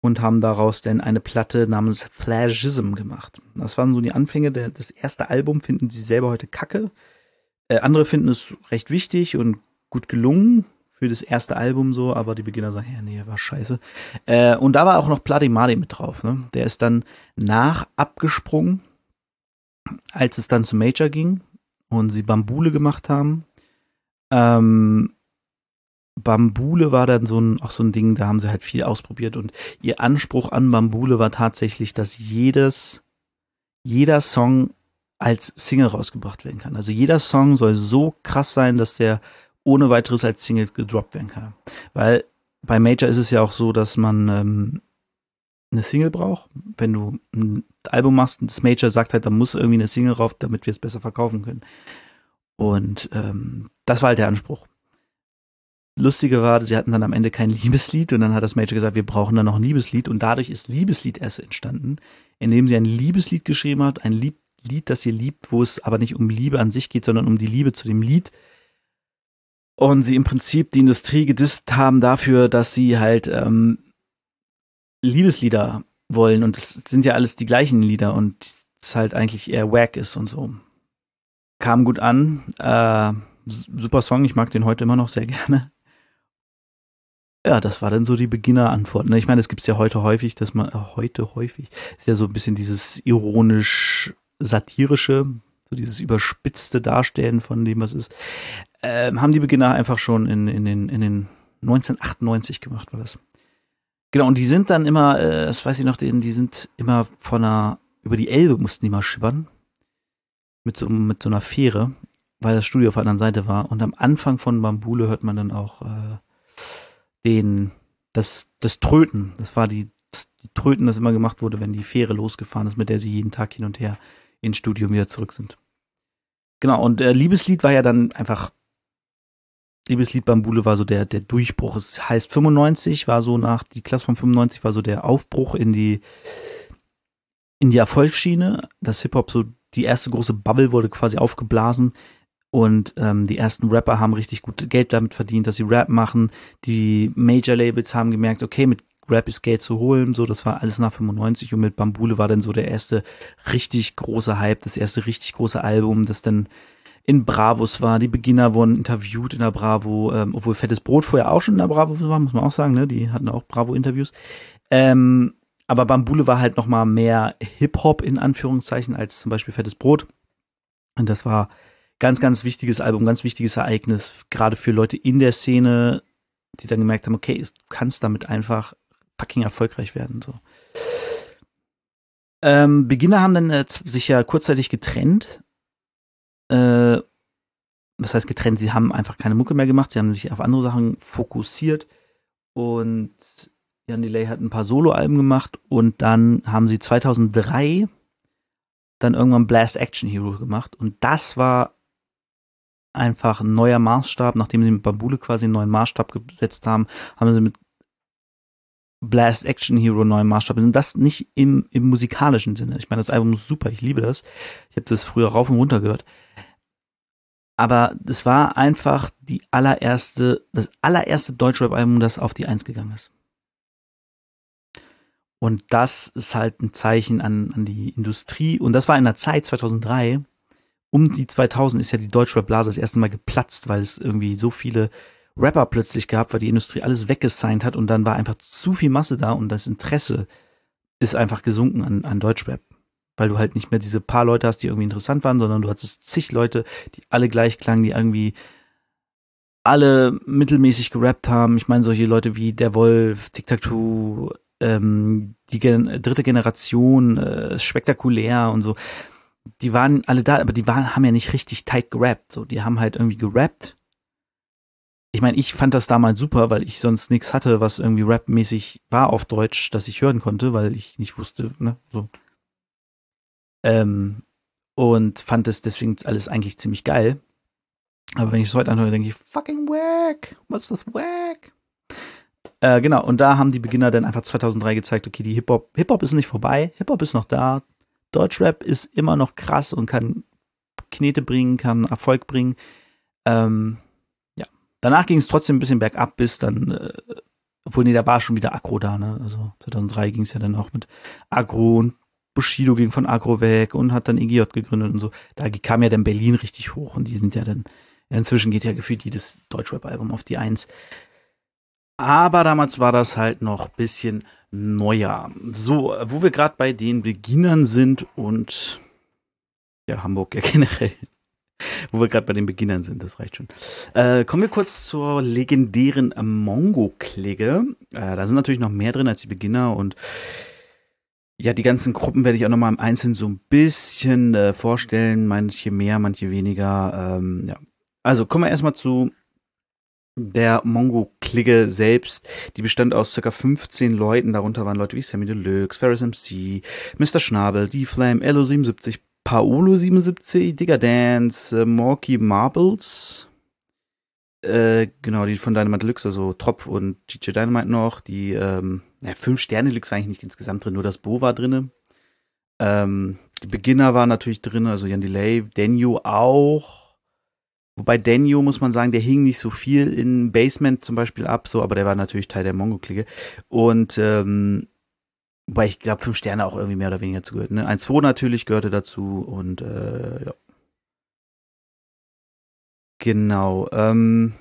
und haben daraus dann eine Platte namens Flashism gemacht. Das waren so die Anfänge. Der, das erste Album finden sie selber heute kacke. Äh, andere finden es recht wichtig und gut gelungen für das erste Album so, aber die Beginner sagen, ja, nee, war scheiße. Äh, und da war auch noch Bloody Marley mit drauf. Ne? Der ist dann nach abgesprungen, als es dann zu Major ging und sie Bambule gemacht haben. Ähm, Bambule war dann so ein, auch so ein Ding, da haben sie halt viel ausprobiert und ihr Anspruch an Bambule war tatsächlich, dass jedes, jeder Song als Single rausgebracht werden kann. Also jeder Song soll so krass sein, dass der ohne weiteres als Single gedroppt werden kann. Weil bei Major ist es ja auch so, dass man ähm, eine Single braucht. Wenn du ein Album machst, das Major sagt halt, da muss irgendwie eine Single rauf, damit wir es besser verkaufen können. Und ähm, das war halt der Anspruch. Lustige war, sie hatten dann am Ende kein Liebeslied und dann hat das Major gesagt, wir brauchen dann noch ein Liebeslied und dadurch ist Liebeslied erst entstanden, indem sie ein Liebeslied geschrieben hat, ein Lied, Lied, das ihr liebt, wo es aber nicht um Liebe an sich geht, sondern um die Liebe zu dem Lied. Und sie im Prinzip die Industrie gedisst haben dafür, dass sie halt ähm, Liebeslieder wollen und es sind ja alles die gleichen Lieder und es halt eigentlich eher wack ist und so. Kam gut an, äh, super Song, ich mag den heute immer noch sehr gerne. Ja, das war dann so die Beginnerantwort. Ne? Ich meine, es gibt ja heute häufig, dass man, äh, heute häufig, ist ja so ein bisschen dieses ironisch-satirische, so dieses überspitzte Darstellen von dem, was ist. Ähm, haben die Beginner einfach schon in, in, den, in den 1998 gemacht, war das. Genau, und die sind dann immer, äh, das weiß ich noch, die, die sind immer von einer, über die Elbe mussten die mal schippern. Mit so, mit so einer Fähre, weil das Studio auf der anderen Seite war. Und am Anfang von Bambule hört man dann auch äh, den, das, das Tröten. Das war die, das, Tröten, das immer gemacht wurde, wenn die Fähre losgefahren ist, mit der sie jeden Tag hin und her ins Studio wieder zurück sind. Genau, und äh, Liebeslied war ja dann einfach, Liebeslied Bambule war so der, der Durchbruch. Es heißt 95, war so nach, die Klasse von 95 war so der Aufbruch in die, in die Erfolgsschiene. Das Hip-Hop so, die erste große Bubble wurde quasi aufgeblasen. Und ähm, die ersten Rapper haben richtig gut Geld damit verdient, dass sie Rap machen. Die Major-Labels haben gemerkt, okay, mit Rap ist Geld zu holen. So, das war alles nach 95 und mit Bambule war dann so der erste richtig große Hype, das erste richtig große Album, das dann in Bravos war. Die Beginner wurden interviewt in der Bravo, ähm, obwohl Fettes Brot vorher auch schon in der Bravo war, muss man auch sagen, ne? Die hatten auch Bravo-Interviews. Ähm, aber Bambule war halt noch mal mehr Hip-Hop in Anführungszeichen als zum Beispiel Fettes Brot. Und das war ganz, ganz wichtiges Album, ganz wichtiges Ereignis, gerade für Leute in der Szene, die dann gemerkt haben, okay, du kannst damit einfach fucking erfolgreich werden. So. Ähm, Beginner haben dann äh, sich ja kurzzeitig getrennt. Äh, was heißt getrennt? Sie haben einfach keine Mucke mehr gemacht, sie haben sich auf andere Sachen fokussiert und Jan Delay hat ein paar Soloalben gemacht und dann haben sie 2003 dann irgendwann Blast Action Hero gemacht und das war einfach ein neuer Maßstab, nachdem sie mit Bambule quasi einen neuen Maßstab gesetzt haben, haben sie mit Blast Action Hero einen neuen Maßstab. Sind das nicht im, im musikalischen Sinne? Ich meine, das Album ist super, ich liebe das. Ich habe das früher rauf und runter gehört. Aber das war einfach die allererste, das allererste Deutschrap-Album, das auf die Eins gegangen ist. Und das ist halt ein Zeichen an, an die Industrie. Und das war in der Zeit 2003. Um die 2000 ist ja die Deutschrap-Blase das erste Mal geplatzt, weil es irgendwie so viele Rapper plötzlich gab, weil die Industrie alles weggesigned hat und dann war einfach zu viel Masse da und das Interesse ist einfach gesunken an, an Deutschrap. Weil du halt nicht mehr diese paar Leute hast, die irgendwie interessant waren, sondern du hattest zig Leute, die alle gleich klangen, die irgendwie alle mittelmäßig gerappt haben. Ich meine, solche Leute wie Der Wolf, Tic Tac Toe, ähm, die Gen dritte Generation, äh, spektakulär und so. Die waren alle da, aber die waren, haben ja nicht richtig tight gerappt. So, die haben halt irgendwie gerappt. Ich meine, ich fand das damals super, weil ich sonst nichts hatte, was irgendwie rapmäßig war auf Deutsch, das ich hören konnte, weil ich nicht wusste, ne, so. Ähm, und fand es deswegen alles eigentlich ziemlich geil. Aber wenn ich es heute anhöre, denke ich, fucking wack, was ist das wack? Äh, genau, und da haben die Beginner dann einfach 2003 gezeigt, okay, die Hip-Hop, Hip-Hop ist nicht vorbei, Hip-Hop ist noch da, Deutschrap ist immer noch krass und kann Knete bringen, kann Erfolg bringen. Ähm, ja, danach ging es trotzdem ein bisschen bergab, bis dann, äh, obwohl, nee, da war schon wieder Agro da, ne? Also 2003 ging es ja dann auch mit Agro und Bushido ging von Agro weg und hat dann EGJ gegründet und so. Da kam ja dann Berlin richtig hoch und die sind ja dann, ja, inzwischen geht ja gefühlt jedes Deutschrap-Album auf die Eins. Aber damals war das halt noch bisschen neuer. So, wo wir gerade bei den Beginnern sind und ja, Hamburg ja generell. Wo wir gerade bei den Beginnern sind, das reicht schon. Äh, kommen wir kurz zur legendären Mongo-Klicke. Äh, da sind natürlich noch mehr drin als die Beginner und ja, die ganzen Gruppen werde ich auch nochmal im Einzelnen so ein bisschen äh, vorstellen. Manche mehr, manche weniger. Ähm, ja. Also kommen wir erstmal zu der Mongo-Clique selbst, die bestand aus circa 15 Leuten, darunter waren Leute wie Sammy Deluxe, Ferris MC, Mr. Schnabel, D-Flame, Elo77, Paolo77, Digger Dance, äh, Morky Marbles, äh, genau, die von Dynamite Deluxe, also Tropf und DJ Dynamite noch, die, ähm, ja, 5 Sterne Deluxe war eigentlich nicht insgesamt drin, nur das Bo war drinne. Ähm, die Beginner waren natürlich drin, also Jan Delay, Denio auch, Wobei Daniel, muss man sagen, der hing nicht so viel in Basement zum Beispiel ab, so, aber der war natürlich Teil der Mongo-Clique. Und ähm, wobei ich glaube, fünf Sterne auch irgendwie mehr oder weniger zugehört. Ne? 1-2 natürlich gehörte dazu und äh, ja. Genau. Ähm,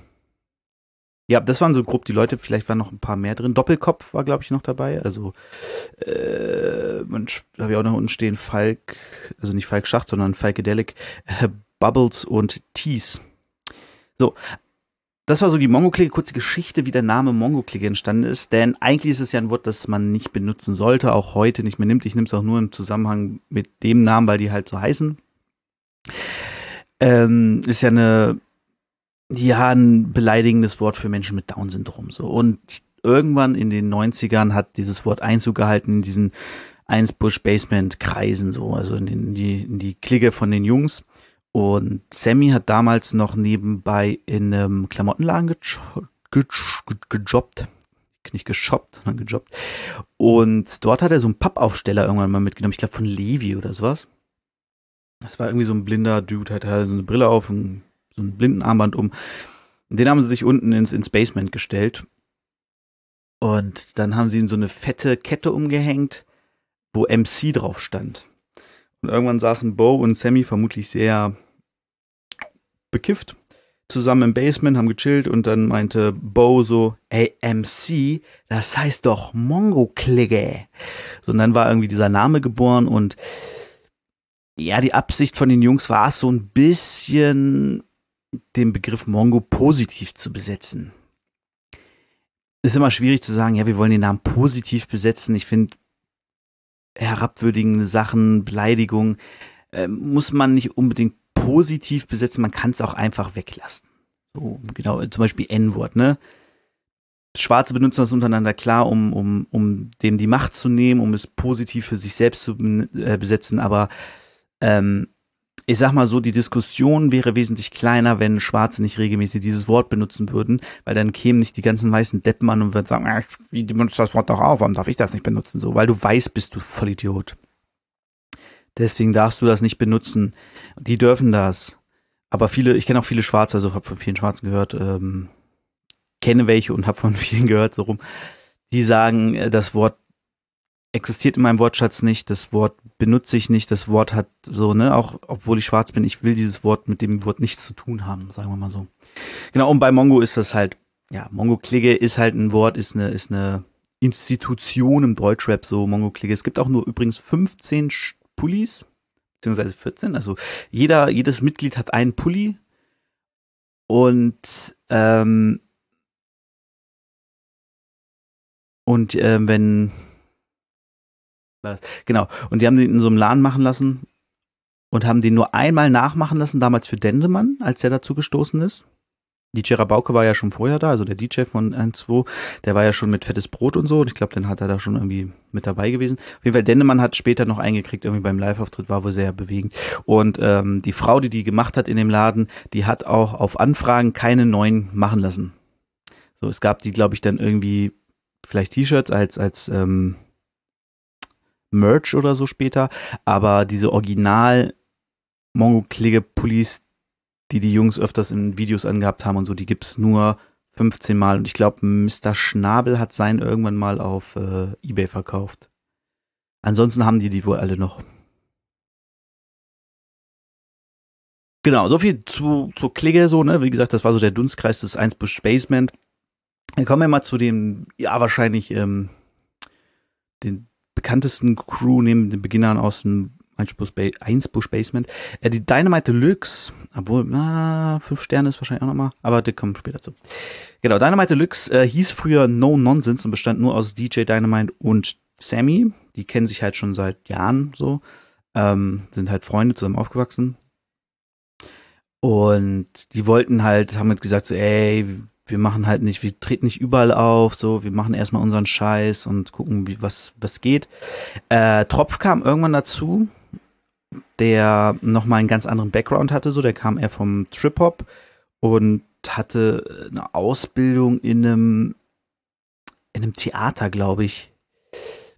ja, das waren so grob die Leute, vielleicht waren noch ein paar mehr drin. Doppelkopf war, glaube ich, noch dabei. Also, äh, habe ich auch noch unten stehen, Falk, also nicht Falk Schacht, sondern Falkedelic, äh, Bubbles und Tease. So, das war so die Mongo-Clique, kurze Geschichte, wie der Name Mongo-Clique entstanden ist, denn eigentlich ist es ja ein Wort, das man nicht benutzen sollte, auch heute nicht mehr nimmt. Ich nehme es auch nur im Zusammenhang mit dem Namen, weil die halt so heißen. Ähm, ist ja eine, ja, ein beleidigendes Wort für Menschen mit Down-Syndrom, so. Und irgendwann in den 90ern hat dieses Wort Einzug gehalten in diesen Einsbusch Basement Kreisen, so, also in, in die, in die Clique von den Jungs. Und Sammy hat damals noch nebenbei in einem Klamottenladen gejobbt. Nicht geshoppt, sondern gejobbt. Und dort hat er so einen Pappaufsteller irgendwann mal mitgenommen. Ich glaube von Levi oder sowas. Das war irgendwie so ein blinder Dude, hat so eine Brille auf, und so ein blinden Armband um. Den haben sie sich unten ins, ins Basement gestellt. Und dann haben sie ihm so eine fette Kette umgehängt, wo MC drauf stand. Und irgendwann saßen Bo und Sammy vermutlich sehr bekifft, zusammen im Basement, haben gechillt und dann meinte Bo so, ey, MC, das heißt doch Mongo-Klicke. So, und dann war irgendwie dieser Name geboren und ja, die Absicht von den Jungs war es so ein bisschen den Begriff Mongo positiv zu besetzen. Ist immer schwierig zu sagen, ja, wir wollen den Namen positiv besetzen. Ich finde, herabwürdigende Sachen, Beleidigung, äh, muss man nicht unbedingt positiv besetzen, man kann es auch einfach weglassen. So, genau, zum Beispiel N-Wort, ne? Schwarze benutzen das untereinander klar, um, um, um dem die Macht zu nehmen, um es positiv für sich selbst zu äh, besetzen, aber ähm, ich sag mal so, die Diskussion wäre wesentlich kleiner, wenn Schwarze nicht regelmäßig dieses Wort benutzen würden, weil dann kämen nicht die ganzen weißen Deppen an und würden sagen, ach, wie benutzt das Wort doch auch, warum darf ich das nicht benutzen? So, weil du weiß bist, du Vollidiot. Deswegen darfst du das nicht benutzen. Die dürfen das. aber viele, ich kenne auch viele Schwarze, also habe von vielen Schwarzen gehört, ähm, kenne welche und habe von vielen gehört, so rum. Die sagen, äh, das Wort existiert in meinem Wortschatz nicht, das Wort benutze ich nicht, das Wort hat so, ne, auch obwohl ich schwarz bin, ich will dieses Wort mit dem Wort nichts zu tun haben, sagen wir mal so. Genau, und bei Mongo ist das halt, ja, Mongo-Kligge ist halt ein Wort, ist eine, ist eine Institution im Deutschrap, so Mongo-Kligge. Es gibt auch nur übrigens 15 Pullis, beziehungsweise 14, also jeder, jedes Mitglied hat einen Pulli und ähm, und äh, wenn Genau. Und die haben den in so einem Laden machen lassen und haben den nur einmal nachmachen lassen, damals für Dendemann, als der dazu gestoßen ist. DJ Rabauke war ja schon vorher da, also der DJ von 1-2, der war ja schon mit fettes Brot und so und ich glaube, den hat er da schon irgendwie mit dabei gewesen. Auf jeden Fall, Dendemann hat später noch eingekriegt, irgendwie beim Live-Auftritt, war wohl sehr bewegend. Und ähm, die Frau, die die gemacht hat in dem Laden, die hat auch auf Anfragen keine neuen machen lassen. So, es gab die, glaube ich, dann irgendwie vielleicht T-Shirts als, als ähm, Merch oder so später, aber diese Original Mongo Klige Pullis, die die Jungs öfters in Videos angehabt haben und so, die gibt's nur 15 Mal und ich glaube, Mr. Schnabel hat seinen irgendwann mal auf äh, eBay verkauft. Ansonsten haben die die wohl alle noch. Genau, so viel zu, zur Klinge so, ne? Wie gesagt, das war so der Dunstkreis des 1 Bush Basement. Dann kommen wir mal zu dem, ja, wahrscheinlich, ähm, den bekanntesten Crew neben den Beginnern aus dem 1 Bush Basement. Äh, die Dynamite Deluxe, obwohl, na, fünf Sterne ist wahrscheinlich auch nochmal, aber die kommen später zu. Genau, Dynamite Deluxe äh, hieß früher No Nonsense und bestand nur aus DJ Dynamite und Sammy. Die kennen sich halt schon seit Jahren so, ähm, sind halt Freunde zusammen aufgewachsen. Und die wollten halt, haben halt gesagt so, ey, wir machen halt nicht, wir treten nicht überall auf, so, wir machen erstmal unseren Scheiß und gucken, wie, was, was geht. Äh, Tropf kam irgendwann dazu, der nochmal einen ganz anderen Background hatte, so, der kam eher vom Trip-Hop und hatte eine Ausbildung in einem, in einem Theater, glaube ich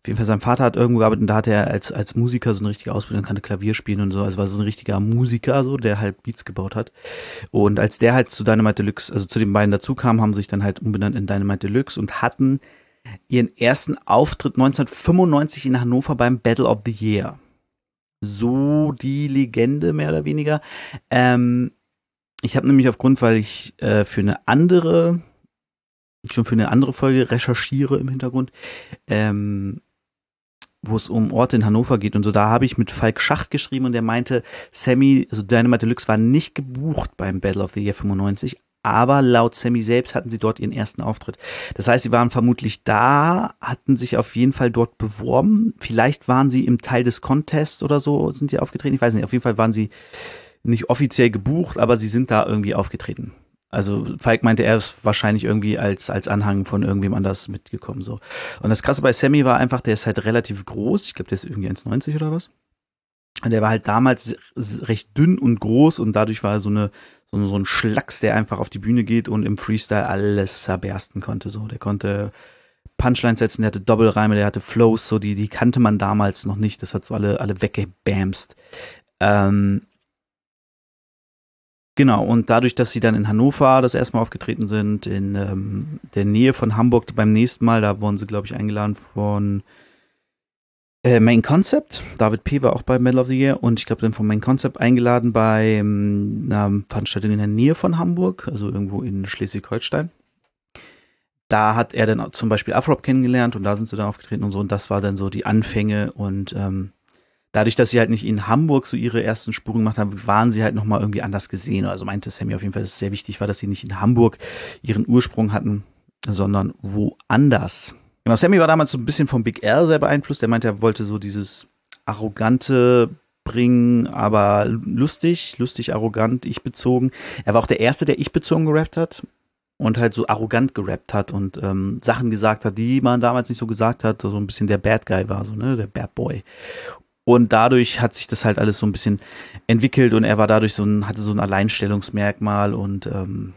jeden Fall, sein Vater hat irgendwo gearbeitet und da hatte er als, als Musiker so eine richtige Ausbildung, kannte Klavier spielen und so. Also war so ein richtiger Musiker, so, der halt Beats gebaut hat. Und als der halt zu Dynamite Deluxe, also zu den beiden dazu kam, haben sich dann halt umbenannt in Dynamite Deluxe und hatten ihren ersten Auftritt 1995 in Hannover beim Battle of the Year. So die Legende, mehr oder weniger. Ähm, ich habe nämlich aufgrund, weil ich äh, für eine andere schon für eine andere Folge recherchiere im Hintergrund, ähm, wo es um Orte in Hannover geht und so, da habe ich mit Falk Schacht geschrieben und der meinte, Sammy, also Dynamite Deluxe war nicht gebucht beim Battle of the Year 95, aber laut Sammy selbst hatten sie dort ihren ersten Auftritt. Das heißt, sie waren vermutlich da, hatten sich auf jeden Fall dort beworben. Vielleicht waren sie im Teil des Contests oder so, sind sie aufgetreten. Ich weiß nicht, auf jeden Fall waren sie nicht offiziell gebucht, aber sie sind da irgendwie aufgetreten. Also Falk meinte, er ist wahrscheinlich irgendwie als, als Anhang von irgendwem anders mitgekommen. so. Und das Krasse bei Sammy war einfach, der ist halt relativ groß. Ich glaube, der ist irgendwie 1,90 oder was. Und der war halt damals recht dünn und groß und dadurch war er so eine so, so ein Schlacks, der einfach auf die Bühne geht und im Freestyle alles zerbersten konnte. So, der konnte Punchlines setzen, der hatte Doppelreime, der hatte Flows, so die die kannte man damals noch nicht. Das hat so alle alle weggebamst. Ähm, Genau, und dadurch, dass sie dann in Hannover das erste Mal aufgetreten sind, in ähm, der Nähe von Hamburg beim nächsten Mal, da wurden sie, glaube ich, eingeladen von äh, Main Concept. David P. war auch bei Medal of the Year und ich glaube dann von Main Concept eingeladen bei ähm, einer Veranstaltung in der Nähe von Hamburg, also irgendwo in Schleswig-Holstein. Da hat er dann zum Beispiel Afrop kennengelernt und da sind sie dann aufgetreten und so und das war dann so die Anfänge und ähm, dadurch, dass sie halt nicht in Hamburg so ihre ersten Spuren gemacht haben, waren sie halt nochmal irgendwie anders gesehen. Also meinte Sammy auf jeden Fall, dass es sehr wichtig war, dass sie nicht in Hamburg ihren Ursprung hatten, sondern woanders. Genau, Sammy war damals so ein bisschen vom Big L sehr beeinflusst. Er meinte, er wollte so dieses arrogante bringen, aber lustig, lustig, arrogant, ich bezogen. Er war auch der Erste, der ich bezogen gerappt hat und halt so arrogant gerappt hat und ähm, Sachen gesagt hat, die man damals nicht so gesagt hat, so ein bisschen der Bad Guy war, so, ne, der Bad Boy. Und dadurch hat sich das halt alles so ein bisschen entwickelt und er war dadurch so ein, hatte so ein Alleinstellungsmerkmal und ähm,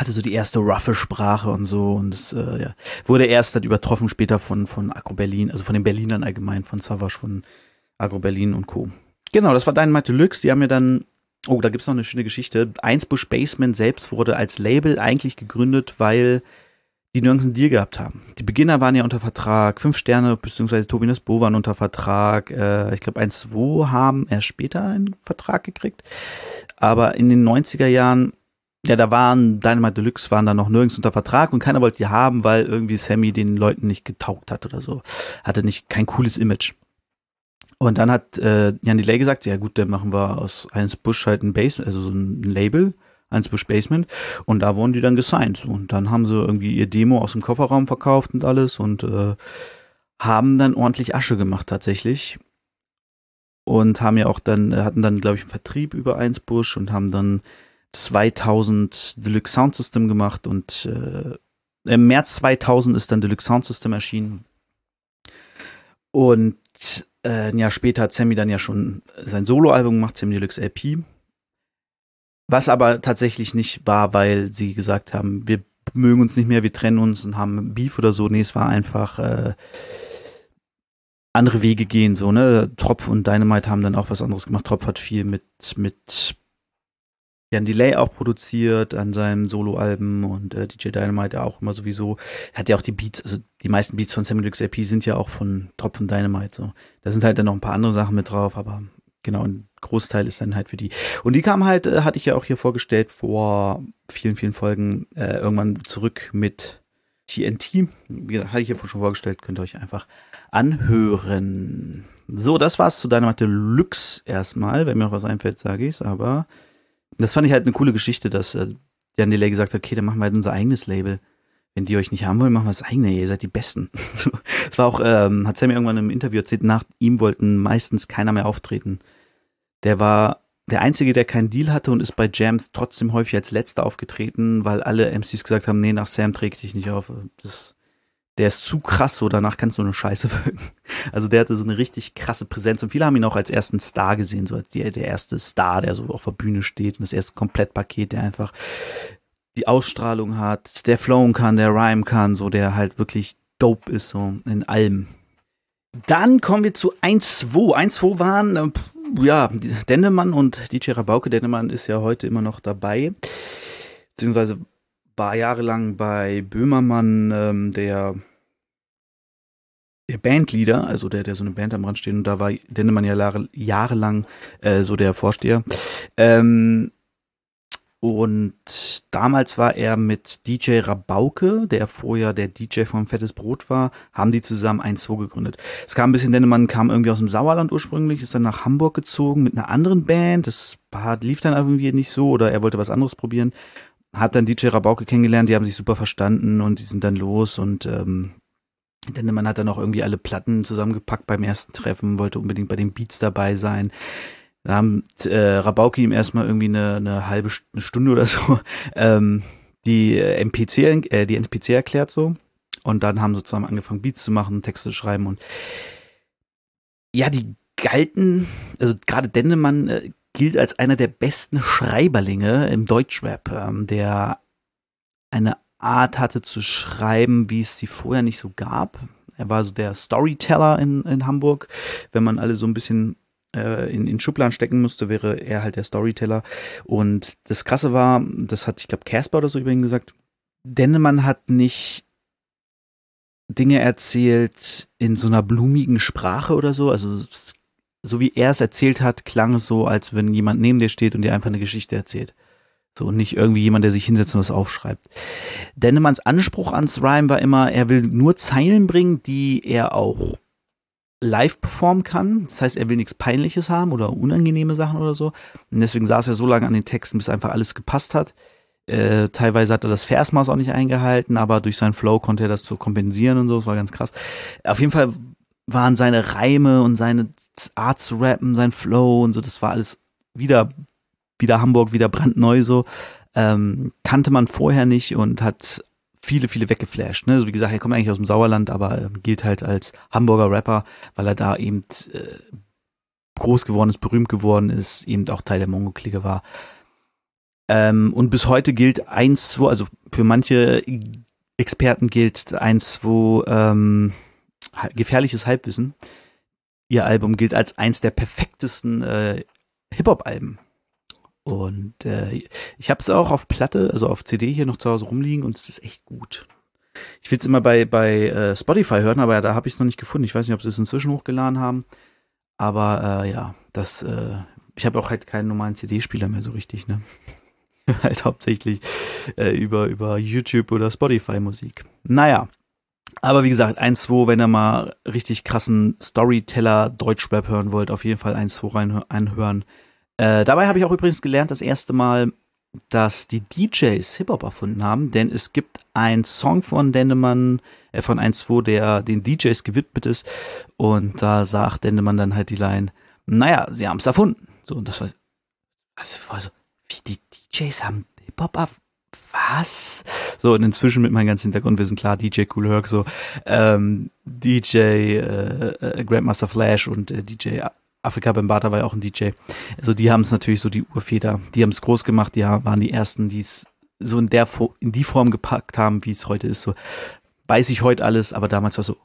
hatte so die erste roughe Sprache und so und es äh, ja, wurde erst dann übertroffen später von von Agro Berlin, also von den Berlinern allgemein, von Savage, von Agro Berlin und Co. Genau, das war Dynamite Deluxe. Die haben mir dann Oh, da gibt's noch eine schöne Geschichte. Eins Bush Basement selbst wurde als Label eigentlich gegründet, weil die nirgends einen Deal gehabt haben. Die Beginner waren ja unter Vertrag, fünf Sterne beziehungsweise Tobias Bo waren unter Vertrag. Äh, ich glaube, 1-2 haben erst später einen Vertrag gekriegt. Aber in den 90er Jahren, ja, da waren Dynamite Deluxe waren da noch nirgends unter Vertrag und keiner wollte die haben, weil irgendwie Sammy den Leuten nicht getaugt hat oder so. Hatte nicht kein cooles Image. Und dann hat äh, Jan Delay gesagt, ja gut, dann machen wir aus 1 Bush halt ein Base, also so ein Label eins Bush Basement. Und da wurden die dann gesigned. Und dann haben sie irgendwie ihr Demo aus dem Kofferraum verkauft und alles und äh, haben dann ordentlich Asche gemacht tatsächlich. Und haben ja auch dann, hatten dann, glaube ich, einen Vertrieb über eins Bush und haben dann 2000 Deluxe Sound System gemacht und äh, im März 2000 ist dann Deluxe Sound System erschienen. Und äh, ein Jahr später hat Sammy dann ja schon sein Soloalbum gemacht, Sammy Deluxe LP. Was aber tatsächlich nicht war, weil sie gesagt haben, wir mögen uns nicht mehr, wir trennen uns und haben Beef oder so. Nee, es war einfach äh, andere Wege gehen, so, ne? Tropf und Dynamite haben dann auch was anderes gemacht. Tropf hat viel mit, mit Jan Delay auch produziert an seinem Soloalben und äh, DJ Dynamite auch immer sowieso. Er hat ja auch die Beats, also die meisten Beats von Deluxe LP sind ja auch von Tropf und Dynamite, so. Da sind halt dann noch ein paar andere Sachen mit drauf, aber genau, ein Großteil ist dann halt für die. Und die kam halt, äh, hatte ich ja auch hier vorgestellt vor vielen, vielen Folgen, äh, irgendwann zurück mit TNT. Wie gesagt, hatte ich ja schon vorgestellt, könnt ihr euch einfach anhören. So, das war's zu deiner Deluxe erstmal. Wenn mir noch was einfällt, sage ich's, aber das fand ich halt eine coole Geschichte, dass äh, Jan Delay gesagt hat, okay, dann machen wir halt unser eigenes Label. Wenn die euch nicht haben wollen, machen wir das eigene, ihr seid die Besten. Es war auch, ähm, hat Sammy irgendwann im Interview erzählt, nach ihm wollten meistens keiner mehr auftreten. Der war der Einzige, der keinen Deal hatte und ist bei Jams trotzdem häufig als Letzter aufgetreten, weil alle MCs gesagt haben, nee, nach Sam trägt dich nicht auf. Das, der ist zu krass, so danach kannst du eine Scheiße wirken. Also der hatte so eine richtig krasse Präsenz und viele haben ihn auch als ersten Star gesehen, so als der, der erste Star, der so auf der Bühne steht und das erste Komplettpaket, der einfach die Ausstrahlung hat, der flowen kann, der rhyme kann, so der halt wirklich dope ist, so in allem. Dann kommen wir zu 1-2. 1-2 waren, äh, ja, Dendemann und DJ Rabauke. Dendemann ist ja heute immer noch dabei. Beziehungsweise war jahrelang bei Böhmermann ähm, der, der Bandleader, also der, der so eine Band am Rand steht. Und da war Dendemann ja jahre, jahrelang äh, so der Vorsteher. Ähm, und damals war er mit DJ Rabauke, der vorher der DJ von Fettes Brot war, haben die zusammen 1-2 gegründet. Es kam ein bisschen, denn man kam irgendwie aus dem Sauerland ursprünglich, ist dann nach Hamburg gezogen mit einer anderen Band. Das lief dann irgendwie nicht so oder er wollte was anderes probieren. Hat dann DJ Rabauke kennengelernt, die haben sich super verstanden und die sind dann los und ähm, Dennemann hat dann auch irgendwie alle Platten zusammengepackt beim ersten Treffen, wollte unbedingt bei den Beats dabei sein. Da haben äh, Rabauki ihm erstmal irgendwie eine, eine halbe Stunde oder so ähm, die äh, MPC, äh, die NPC erklärt so. Und dann haben sie zusammen angefangen, Beats zu machen, Texte zu schreiben und ja, die galten, also gerade Dennemann äh, gilt als einer der besten Schreiberlinge im Deutschrap, ähm, der eine Art hatte zu schreiben, wie es sie vorher nicht so gab. Er war so der Storyteller in, in Hamburg. Wenn man alle so ein bisschen äh, in, in Schubladen stecken müsste, wäre er halt der Storyteller. Und das Krasse war, das hat, ich glaube, Casper oder so über ihn gesagt, Dennemann hat nicht Dinge erzählt in so einer blumigen Sprache oder so. Also so wie er es erzählt hat, klang es so, als wenn jemand neben dir steht und dir einfach eine Geschichte erzählt. So, nicht irgendwie jemand, der sich hinsetzt und was aufschreibt. Dennemanns Anspruch ans Rhyme war immer, er will nur Zeilen bringen, die er auch live performen kann. Das heißt, er will nichts Peinliches haben oder unangenehme Sachen oder so. Und deswegen saß er so lange an den Texten, bis einfach alles gepasst hat. Äh, teilweise hat er das Versmaß auch nicht eingehalten, aber durch seinen Flow konnte er das so kompensieren und so. Das war ganz krass. Auf jeden Fall waren seine Reime und seine Art zu rappen, sein Flow und so, das war alles wieder, wieder Hamburg, wieder brandneu so. Ähm, kannte man vorher nicht und hat viele, viele weggeflasht. Ne? Also wie gesagt, er kommt eigentlich aus dem Sauerland, aber äh, gilt halt als Hamburger Rapper, weil er da eben äh, groß geworden ist, berühmt geworden ist, eben auch Teil der Mongo-Clique war. Ähm, und bis heute gilt 1, 2, also für manche Experten gilt 1, 2 ähm, gefährliches Halbwissen. Ihr Album gilt als eins der perfektesten äh, Hip-Hop-Alben. Und äh, ich habe es auch auf Platte, also auf CD hier noch zu Hause rumliegen und es ist echt gut. Ich will es immer bei, bei äh, Spotify hören, aber da habe ich es noch nicht gefunden. Ich weiß nicht, ob sie es inzwischen hochgeladen haben. Aber äh, ja, das, äh, ich habe auch halt keinen normalen CD-Spieler mehr so richtig, ne? halt hauptsächlich äh, über, über YouTube oder Spotify Musik. Naja. Aber wie gesagt, 1-2, wenn ihr mal richtig krassen Storyteller Deutschrap hören wollt, auf jeden Fall 1-2 reinhören. Äh, dabei habe ich auch übrigens gelernt, das erste Mal, dass die DJs Hip-Hop erfunden haben, denn es gibt einen Song von Dendemann, äh, von 1-2, der den DJs gewidmet ist. Und da sagt Dendemann dann halt die Line, naja, sie haben es erfunden. So, und das war, also, also wie die DJs haben Hip-Hop erfunden? Was? So, und inzwischen mit meinem ganzen Hintergrundwissen, klar, DJ Cool Herc, so, ähm, DJ äh, äh, Grandmaster Flash und äh, DJ Afrika Bambata war ja auch ein DJ. Also die haben es natürlich so die Urväter, die haben es groß gemacht, die waren die ersten, die es so in der in die Form gepackt haben, wie es heute ist. So weiß ich heute alles, aber damals war so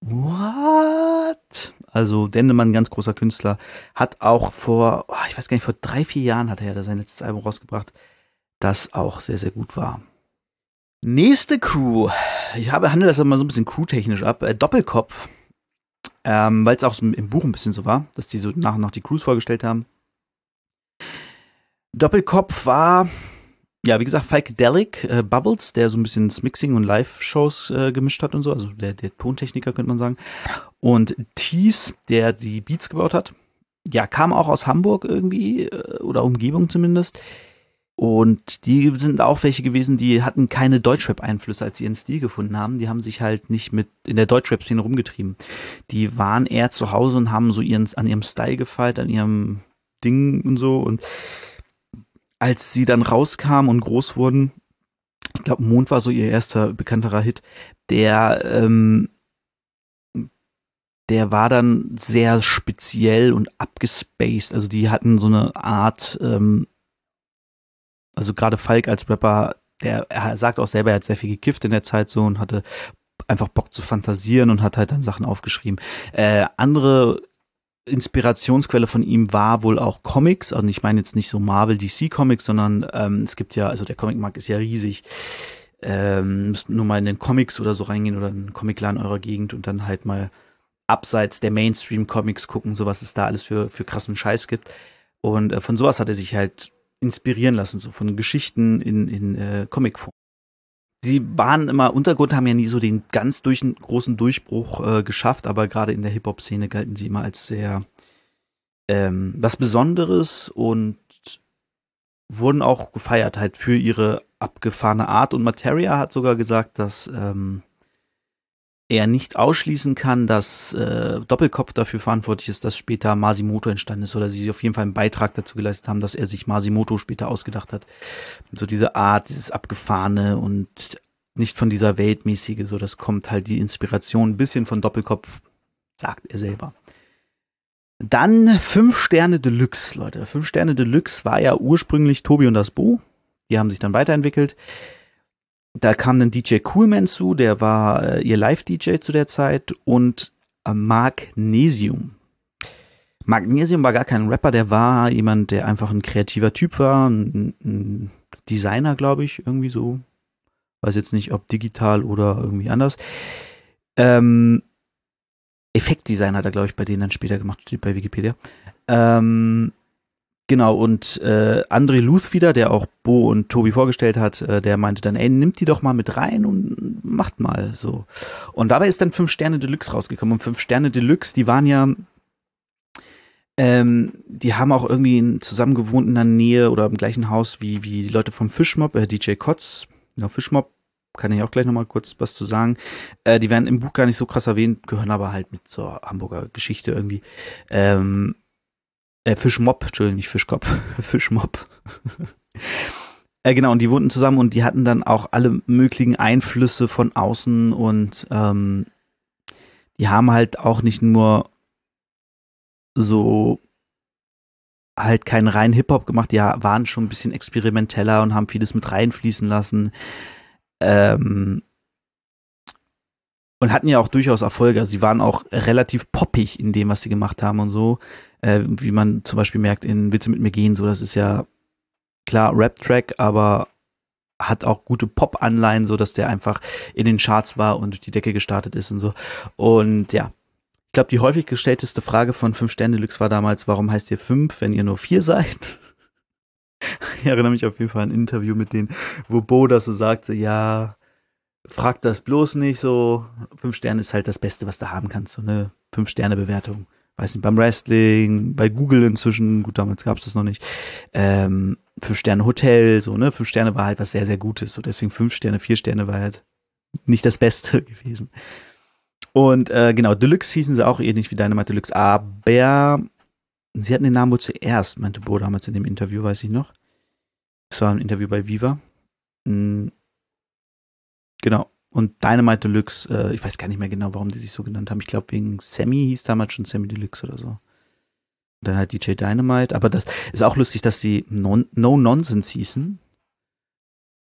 What? Also Dendemann, ganz großer Künstler, hat auch vor, oh, ich weiß gar nicht, vor drei, vier Jahren hat er ja sein letztes Album rausgebracht, das auch sehr, sehr gut war. Nächste Crew. Ich habe handle das mal so ein bisschen crewtechnisch ab. Äh, Doppelkopf ähm, weil es auch im Buch ein bisschen so war, dass die so nach und nach die Crews vorgestellt haben. Doppelkopf war, ja, wie gesagt, Falkadelic, äh, Bubbles, der so ein bisschen das Mixing und Live-Shows äh, gemischt hat und so, also der, der Tontechniker, könnte man sagen. Und Tease, der die Beats gebaut hat. Ja, kam auch aus Hamburg irgendwie, äh, oder Umgebung zumindest. Und die sind auch welche gewesen, die hatten keine Deutschrap-Einflüsse, als sie ihren Stil gefunden haben. Die haben sich halt nicht mit in der Deutschrap-Szene rumgetrieben. Die waren eher zu Hause und haben so ihren, an ihrem Style gefeilt, an ihrem Ding und so. Und als sie dann rauskamen und groß wurden, ich glaube, Mond war so ihr erster bekannterer Hit, der, ähm, der war dann sehr speziell und abgespaced. Also die hatten so eine Art, ähm, also gerade Falk als Rapper, der er sagt auch selber, er hat sehr viel gekifft in der Zeit so und hatte einfach Bock zu fantasieren und hat halt dann Sachen aufgeschrieben. Äh, andere Inspirationsquelle von ihm war wohl auch Comics, also ich meine jetzt nicht so Marvel, DC Comics, sondern ähm, es gibt ja, also der Comicmarkt ist ja riesig. Ähm, nur mal in den Comics oder so reingehen oder in den Comicladen eurer Gegend und dann halt mal abseits der Mainstream-Comics gucken, so was es da alles für, für krassen Scheiß gibt. Und äh, von sowas hat er sich halt inspirieren lassen, so von Geschichten in, in äh, Comicform. Sie waren immer Untergrund, haben ja nie so den ganz durch, großen Durchbruch äh, geschafft, aber gerade in der Hip-Hop-Szene galten sie immer als sehr ähm, was Besonderes und wurden auch gefeiert halt für ihre abgefahrene Art. Und Materia hat sogar gesagt, dass ähm, er nicht ausschließen kann, dass äh, Doppelkopf dafür verantwortlich ist, dass später Masimoto entstanden ist oder sie auf jeden Fall einen Beitrag dazu geleistet haben, dass er sich Masimoto später ausgedacht hat. So diese Art, dieses abgefahrene und nicht von dieser Weltmäßige, so das kommt halt die Inspiration ein bisschen von Doppelkopf, sagt er selber. Dann fünf Sterne Deluxe, Leute. Fünf Sterne Deluxe war ja ursprünglich Tobi und das Bo. Die haben sich dann weiterentwickelt da kam dann DJ Coolman zu, der war äh, ihr Live-DJ zu der Zeit und äh, Magnesium. Magnesium war gar kein Rapper, der war jemand, der einfach ein kreativer Typ war, ein, ein Designer, glaube ich, irgendwie so. Weiß jetzt nicht, ob digital oder irgendwie anders. Ähm, Effektdesign hat er, glaube ich, bei denen dann später gemacht, steht bei Wikipedia. Ähm, Genau, und äh, André Luth wieder, der auch Bo und Tobi vorgestellt hat, äh, der meinte dann, ey, nimmt die doch mal mit rein und macht mal so. Und dabei ist dann fünf Sterne Deluxe rausgekommen. Und fünf Sterne Deluxe, die waren ja, ähm, die haben auch irgendwie zusammen gewohnt in der Nähe oder im gleichen Haus wie, wie die Leute vom Fischmob, äh, DJ Kotz, genau, Fischmob, kann ich auch gleich nochmal kurz was zu sagen. Äh, die werden im Buch gar nicht so krass erwähnt, gehören aber halt mit zur Hamburger Geschichte irgendwie. Ähm, äh, Fischmob, Entschuldigung, nicht Fischkopf, Fischmob. äh, genau, und die wohnten zusammen und die hatten dann auch alle möglichen Einflüsse von außen und ähm, die haben halt auch nicht nur so halt keinen reinen Hip-Hop gemacht, die waren schon ein bisschen experimenteller und haben vieles mit reinfließen lassen. Ähm, und hatten ja auch durchaus Erfolge. Also sie waren auch relativ poppig in dem, was sie gemacht haben und so. Äh, wie man zum Beispiel merkt in Witze mit mir gehen, so das ist ja klar Rap-Track, aber hat auch gute Pop-Anleihen, so dass der einfach in den Charts war und durch die Decke gestartet ist und so. Und ja, ich glaube, die häufig gestellteste Frage von 5 Sterne Deluxe war damals, warum heißt ihr 5, wenn ihr nur 4 seid? Ich erinnere mich auf jeden Fall an ein Interview mit denen, wo Bo das so sagte, ja, frag das bloß nicht so. 5 Sterne ist halt das Beste, was du haben kannst, so eine 5 Sterne Bewertung. Weiß nicht, beim Wrestling, bei Google inzwischen, gut, damals gab es das noch nicht. Ähm, fünf Sterne Hotel, so, ne? Fünf Sterne war halt was sehr, sehr Gutes. So deswegen fünf Sterne, vier Sterne war halt nicht das Beste gewesen. Und äh, genau, Deluxe hießen sie auch ähnlich wie Dynamite Deluxe, aber sie hatten den Namen wohl zuerst, meinte Bo damals in dem Interview, weiß ich noch. Das war ein Interview bei Viva. Mhm. Genau. Und Dynamite Deluxe, äh, ich weiß gar nicht mehr genau, warum die sich so genannt haben. Ich glaube, wegen Sammy hieß damals schon Sammy Deluxe oder so dann halt DJ Dynamite. Aber das ist auch lustig, dass sie non No Nonsense hießen.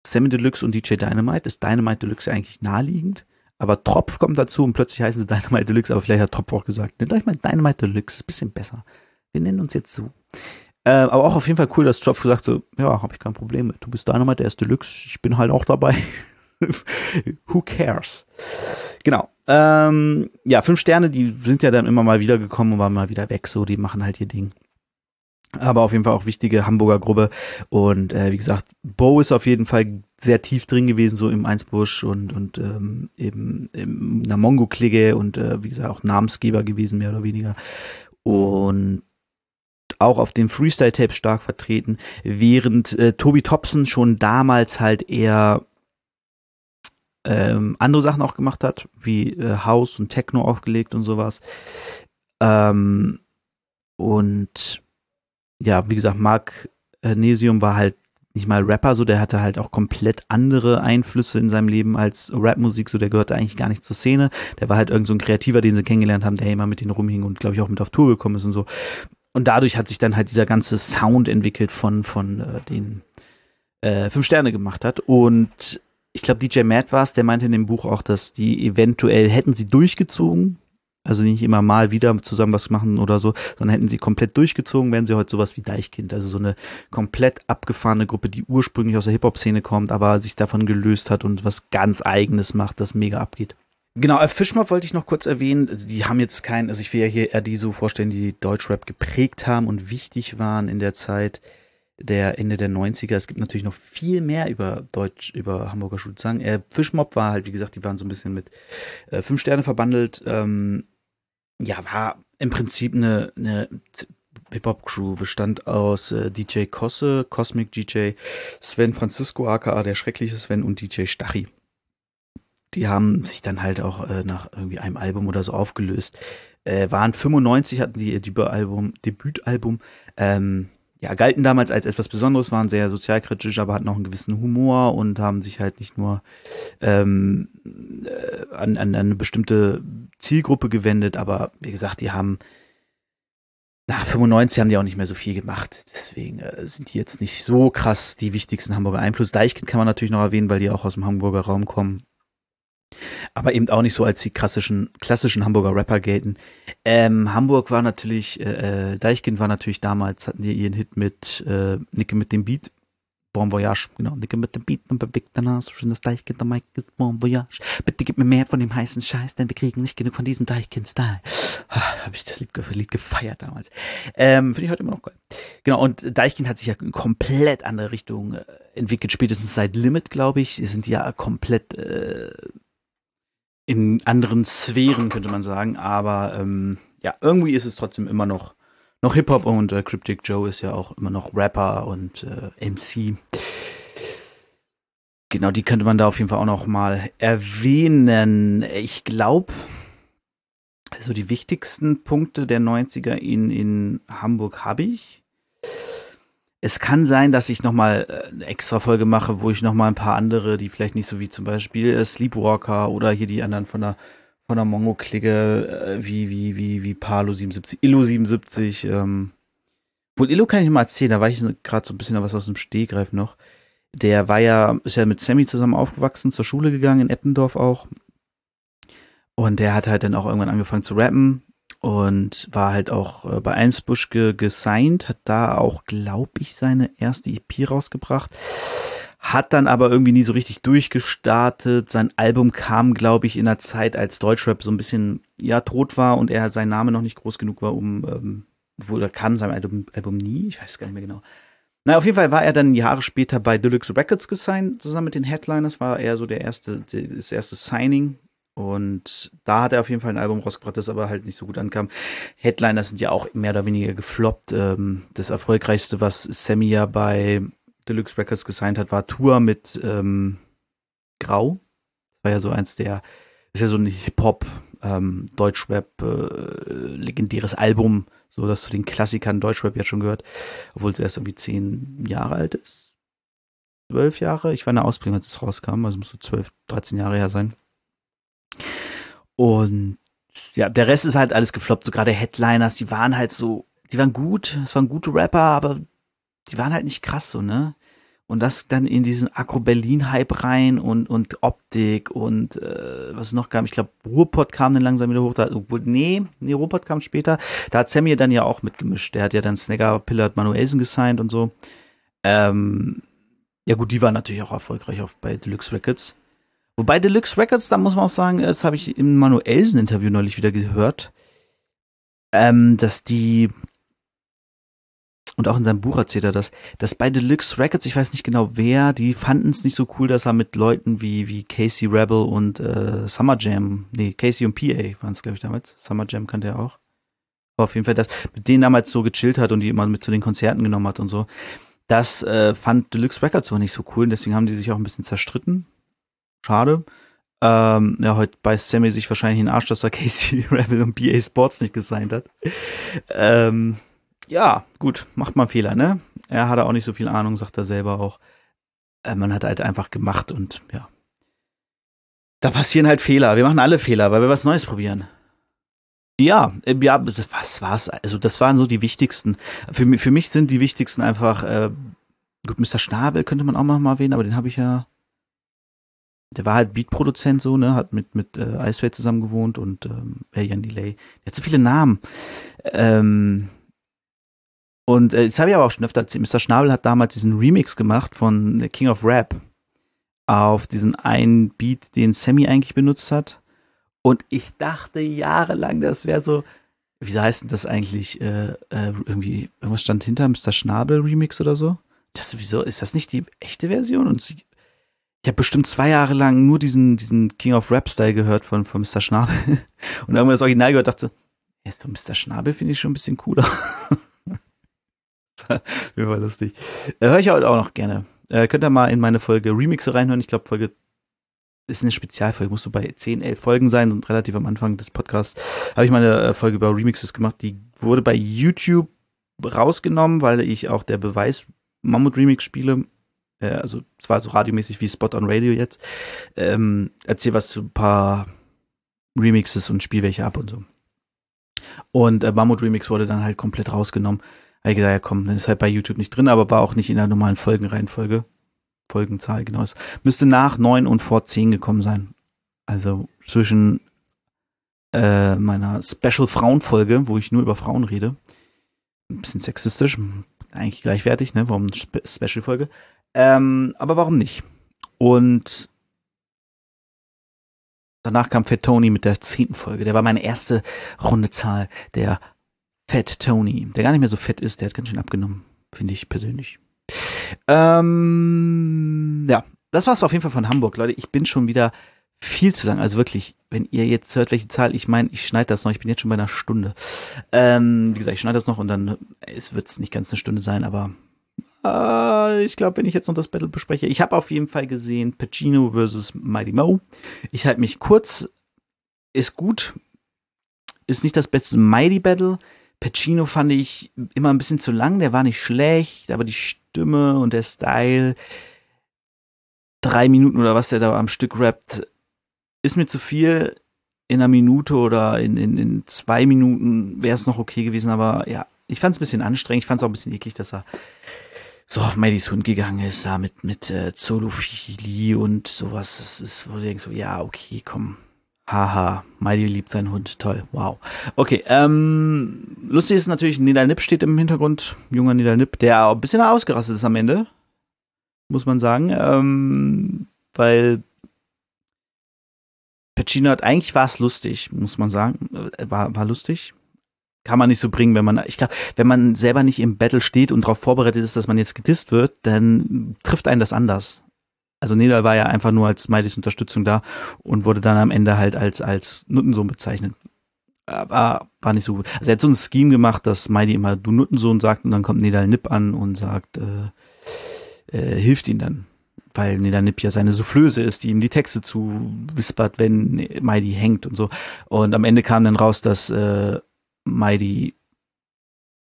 Sammy Deluxe und DJ Dynamite. Ist Dynamite Deluxe eigentlich naheliegend? Aber Tropf kommt dazu und plötzlich heißen sie Dynamite Deluxe, aber vielleicht hat Tropf auch gesagt, nennt euch mal Dynamite Deluxe, bisschen besser. Wir nennen uns jetzt so. Äh, aber auch auf jeden Fall cool, dass Tropf gesagt so, ja, habe ich kein Problem. Du bist Dynamite, der ist Deluxe, ich bin halt auch dabei. Who cares? Genau. Ähm, ja, fünf Sterne, die sind ja dann immer mal wieder gekommen und waren mal wieder weg, so, die machen halt ihr Ding. Aber auf jeden Fall auch wichtige Hamburger Gruppe. Und äh, wie gesagt, Bo ist auf jeden Fall sehr tief drin gewesen, so im Einsbusch und, und ähm, eben in der Mongo-Klicke und äh, wie gesagt auch Namensgeber gewesen, mehr oder weniger. Und auch auf den Freestyle-Tapes stark vertreten, während äh, Tobi Thompson schon damals halt eher ähm, andere Sachen auch gemacht hat, wie äh, House und Techno aufgelegt und sowas. Ähm, und ja, wie gesagt, Mark Nesium war halt nicht mal Rapper, so der hatte halt auch komplett andere Einflüsse in seinem Leben als Rapmusik, so der gehörte eigentlich gar nicht zur Szene. Der war halt irgend so ein Kreativer, den sie kennengelernt haben, der immer mit denen rumhing und glaube ich auch mit auf Tour gekommen ist und so. Und dadurch hat sich dann halt dieser ganze Sound entwickelt von von äh, den äh, fünf Sterne gemacht hat und ich glaube, DJ Matt war es, der meinte in dem Buch auch, dass die eventuell hätten sie durchgezogen, also nicht immer mal wieder zusammen was machen oder so, sondern hätten sie komplett durchgezogen, wären sie heute sowas wie Deichkind. Also so eine komplett abgefahrene Gruppe, die ursprünglich aus der Hip-Hop-Szene kommt, aber sich davon gelöst hat und was ganz eigenes macht, das mega abgeht. Genau, äh, Fischmob wollte ich noch kurz erwähnen. Die haben jetzt kein, also ich will ja hier eher die so vorstellen, die Deutschrap geprägt haben und wichtig waren in der Zeit der Ende der 90er. Es gibt natürlich noch viel mehr über Deutsch, über Hamburger Schule zu sagen. Äh, Fischmob war halt, wie gesagt, die waren so ein bisschen mit äh, fünf Sterne verbandelt. Ähm, ja, war im Prinzip eine, eine Hip-Hop-Crew, bestand aus äh, DJ Kosse, Cosmic DJ, Sven Francisco, aka der schreckliche Sven und DJ Stachi. Die haben sich dann halt auch äh, nach irgendwie einem Album oder so aufgelöst. Äh, waren 95, hatten sie ihr Debütalbum, Debütalbum ähm, ja, galten damals als etwas Besonderes, waren sehr sozialkritisch, aber hatten auch einen gewissen Humor und haben sich halt nicht nur ähm, äh, an, an eine bestimmte Zielgruppe gewendet, aber wie gesagt, die haben nach 95 haben die auch nicht mehr so viel gemacht. Deswegen äh, sind die jetzt nicht so krass die wichtigsten Hamburger Einfluss. Deichkind kann man natürlich noch erwähnen, weil die auch aus dem Hamburger Raum kommen aber eben auch nicht so als die klassischen, klassischen Hamburger Rapper gelten. Ähm, Hamburg war natürlich, äh, äh, Deichkind war natürlich damals, hatten die ihren Hit mit äh, Nicke mit dem Beat. Bon Voyage, genau, Nicke mit dem Beat und Big Danach, so schön das Deichkind, der Mike ist Bon Voyage. Bitte gib mir mehr von dem heißen Scheiß, denn wir kriegen nicht genug von diesem Deichkind-Style. Ah, Habe ich das Lied, Lied gefeiert damals. Ähm, Finde ich heute immer noch geil. Genau, und Deichkind hat sich ja in komplett andere Richtung äh, entwickelt, spätestens seit Limit, glaube ich. Sie sind ja komplett äh, in anderen Sphären, könnte man sagen. Aber ähm, ja, irgendwie ist es trotzdem immer noch, noch Hip-Hop und äh, Cryptic Joe ist ja auch immer noch Rapper und äh, MC. Genau, die könnte man da auf jeden Fall auch noch mal erwähnen. Ich glaube, also die wichtigsten Punkte der 90er in, in Hamburg habe ich. Es kann sein, dass ich nochmal äh, eine extra Folge mache, wo ich nochmal ein paar andere, die vielleicht nicht so wie zum Beispiel äh, Sleepwalker oder hier die anderen von der von der Mongo-Clique, äh, wie, wie, wie, wie Palo 77, Illo 77, ähm, wohl Illo kann ich mal erzählen, da war ich gerade so ein bisschen was aus dem Stehgreif noch. Der war ja, ist ja mit Sammy zusammen aufgewachsen, zur Schule gegangen, in Eppendorf auch. Und der hat halt dann auch irgendwann angefangen zu rappen und war halt auch äh, bei Einsbusch ge gesigned, hat da auch, glaube ich, seine erste EP rausgebracht. Hat dann aber irgendwie nie so richtig durchgestartet. Sein Album kam, glaube ich, in der Zeit, als Deutschrap so ein bisschen ja tot war und er sein Name noch nicht groß genug war, um ähm, oder kam sein Album, Album nie, ich weiß gar nicht mehr genau. Na, auf jeden Fall war er dann Jahre später bei Deluxe Records gesigned, zusammen mit den Headliners, war er so der erste, das erste Signing und da hat er auf jeden Fall ein Album rausgebracht, das aber halt nicht so gut ankam. Headliner sind ja auch mehr oder weniger gefloppt. Ähm, das erfolgreichste, was Sammy ja bei Deluxe Records gesigned hat, war Tour mit ähm, Grau. Das war ja so eins der, ist ja so ein Hip-Hop, ähm, Deutschrap, äh, legendäres Album, so dass zu den Klassikern Deutschrap ja schon gehört, obwohl es erst irgendwie zehn Jahre alt ist. Zwölf Jahre. Ich war in der Ausbildung, als es rauskam, also muss so zwölf, dreizehn Jahre her sein. Und ja, der Rest ist halt alles gefloppt. So gerade Headliners, die waren halt so, die waren gut, es waren gute Rapper, aber die waren halt nicht krass so, ne? Und das dann in diesen Akro-Berlin-Hype rein und, und Optik und äh, was noch kam. Ich glaube, Ruhrpott kam dann langsam wieder hoch. Da, nee, nee, Ruhrpott kam später. Da hat Sammy dann ja auch mitgemischt. Der hat ja dann Snagger, Pillard, Manuelsen gesigned und so. Ähm, ja gut, die waren natürlich auch erfolgreich auf, bei Deluxe Records. Wobei Deluxe Records, da muss man auch sagen, das habe ich im Manuelsen-Interview neulich wieder gehört, ähm, dass die, und auch in seinem Buch erzählt er das, dass bei Deluxe Records, ich weiß nicht genau wer, die fanden es nicht so cool, dass er mit Leuten wie, wie Casey Rebel und äh, Summer Jam, nee, Casey und PA waren es, glaube ich, damals. Summer Jam kannte er auch. Aber auf jeden Fall, dass mit denen damals so gechillt hat und die immer mit zu den Konzerten genommen hat und so. Das äh, fand Deluxe Records auch nicht so cool und deswegen haben die sich auch ein bisschen zerstritten. Schade. Ähm, ja, heute beißt Sammy sich wahrscheinlich in den Arsch, dass er Casey Rebel und BA Sports nicht gesigned hat. Ähm, ja, gut, macht man Fehler, ne? Er hatte auch nicht so viel Ahnung, sagt er selber auch. Äh, man hat halt einfach gemacht und ja. Da passieren halt Fehler. Wir machen alle Fehler, weil wir was Neues probieren. Ja, äh, ja, was war's? Also, das waren so die wichtigsten. Für, für mich sind die wichtigsten einfach, äh, gut, Mr. Schnabel könnte man auch mal erwähnen, aber den habe ich ja der war halt Beatproduzent so, ne, hat mit mit äh, Iceway zusammen gewohnt und ähm, äh, Jan Delay. Der hat so viele Namen. Ähm, und äh, das habe ich aber auch schon öfter erzählt. Mr. Schnabel hat damals diesen Remix gemacht von King of Rap auf diesen einen Beat, den Sammy eigentlich benutzt hat. Und ich dachte jahrelang, das wäre so, wie heißt denn das eigentlich? Äh, äh, irgendwie, irgendwas stand hinter Mr. Schnabel Remix oder so? Dachte, wieso, ist das nicht die echte Version? Und sie, ich habe bestimmt zwei Jahre lang nur diesen, diesen King of Rap Style gehört von, von Mr. Schnabel. Und irgendwann das Original gehört, dachte, jetzt von Mr. Schnabel finde ich schon ein bisschen cooler. das war lustig. Äh, Höre ich heute auch noch gerne. Äh, könnt ihr mal in meine Folge Remixe reinhören. Ich glaube, Folge ist eine Spezialfolge, muss so bei 10, 11 Folgen sein und relativ am Anfang des Podcasts habe ich meine äh, Folge über Remixes gemacht. Die wurde bei YouTube rausgenommen, weil ich auch der Beweis Mammut Remix spiele äh, also zwar so radiomäßig wie Spot on Radio jetzt, ähm, erzähl was zu ein paar Remixes und spiel welche ab und so. Und äh, Mammut Remix wurde dann halt komplett rausgenommen. Habe ich gesagt, ja komm, dann ist halt bei YouTube nicht drin, aber war auch nicht in der normalen Folgenreihenfolge. Folgenzahl, genau. Es müsste nach neun und vor zehn gekommen sein. Also zwischen äh, meiner Special Frauenfolge, wo ich nur über Frauen rede. Ein bisschen sexistisch, eigentlich gleichwertig, ne? Warum Spe Special-Folge? Ähm, aber warum nicht? Und danach kam Fat Tony mit der zehnten Folge. Der war meine erste runde Zahl. Der Fat Tony, der gar nicht mehr so fett ist, der hat ganz schön abgenommen, finde ich persönlich. Ähm, ja, das war's auf jeden Fall von Hamburg, Leute. Ich bin schon wieder viel zu lang. Also wirklich, wenn ihr jetzt hört, welche Zahl, ich meine, ich schneide das noch, ich bin jetzt schon bei einer Stunde. Ähm, wie gesagt, ich schneide das noch und dann wird es nicht ganz eine Stunde sein, aber äh, ich glaube, wenn ich jetzt noch das Battle bespreche, ich habe auf jeden Fall gesehen Pacino versus Mighty Mo. Ich halte mich kurz, ist gut, ist nicht das beste Mighty Battle. Pacino fand ich immer ein bisschen zu lang, der war nicht schlecht, aber die Stimme und der Style, drei Minuten oder was der da am Stück rappt, ist mir zu viel. In einer Minute oder in, in, in zwei Minuten wäre es noch okay gewesen, aber ja, ich fand es ein bisschen anstrengend. Ich fand es auch ein bisschen eklig, dass er so auf Maddys Hund gegangen ist, da mit, mit äh, Zoophilie und sowas. Das ist, wo du denkst, so, ja, okay, komm, Haha, Mighty liebt seinen Hund. Toll. Wow. Okay, ähm, lustig ist natürlich, Nidal Nip steht im Hintergrund. Junger Nidal Nip, der auch ein bisschen ausgerastet ist am Ende. Muss man sagen. Ähm, weil Pacino hat, eigentlich war es lustig, muss man sagen. Äh, war, war lustig. Kann man nicht so bringen, wenn man, ich glaube, wenn man selber nicht im Battle steht und darauf vorbereitet ist, dass man jetzt gedisst wird, dann trifft einen das anders also Nedal war ja einfach nur als Smileys Unterstützung da und wurde dann am Ende halt als, als Nuttensohn bezeichnet. Aber war nicht so gut. Also er hat so ein Scheme gemacht, dass Smiley immer du Nuttensohn sagt und dann kommt Nedal Nip an und sagt, äh, äh, hilft ihn dann. Weil Nedal Nip ja seine Soufflöse ist, die ihm die Texte zu wispert, wenn Mighty hängt und so. Und am Ende kam dann raus, dass äh, Mighty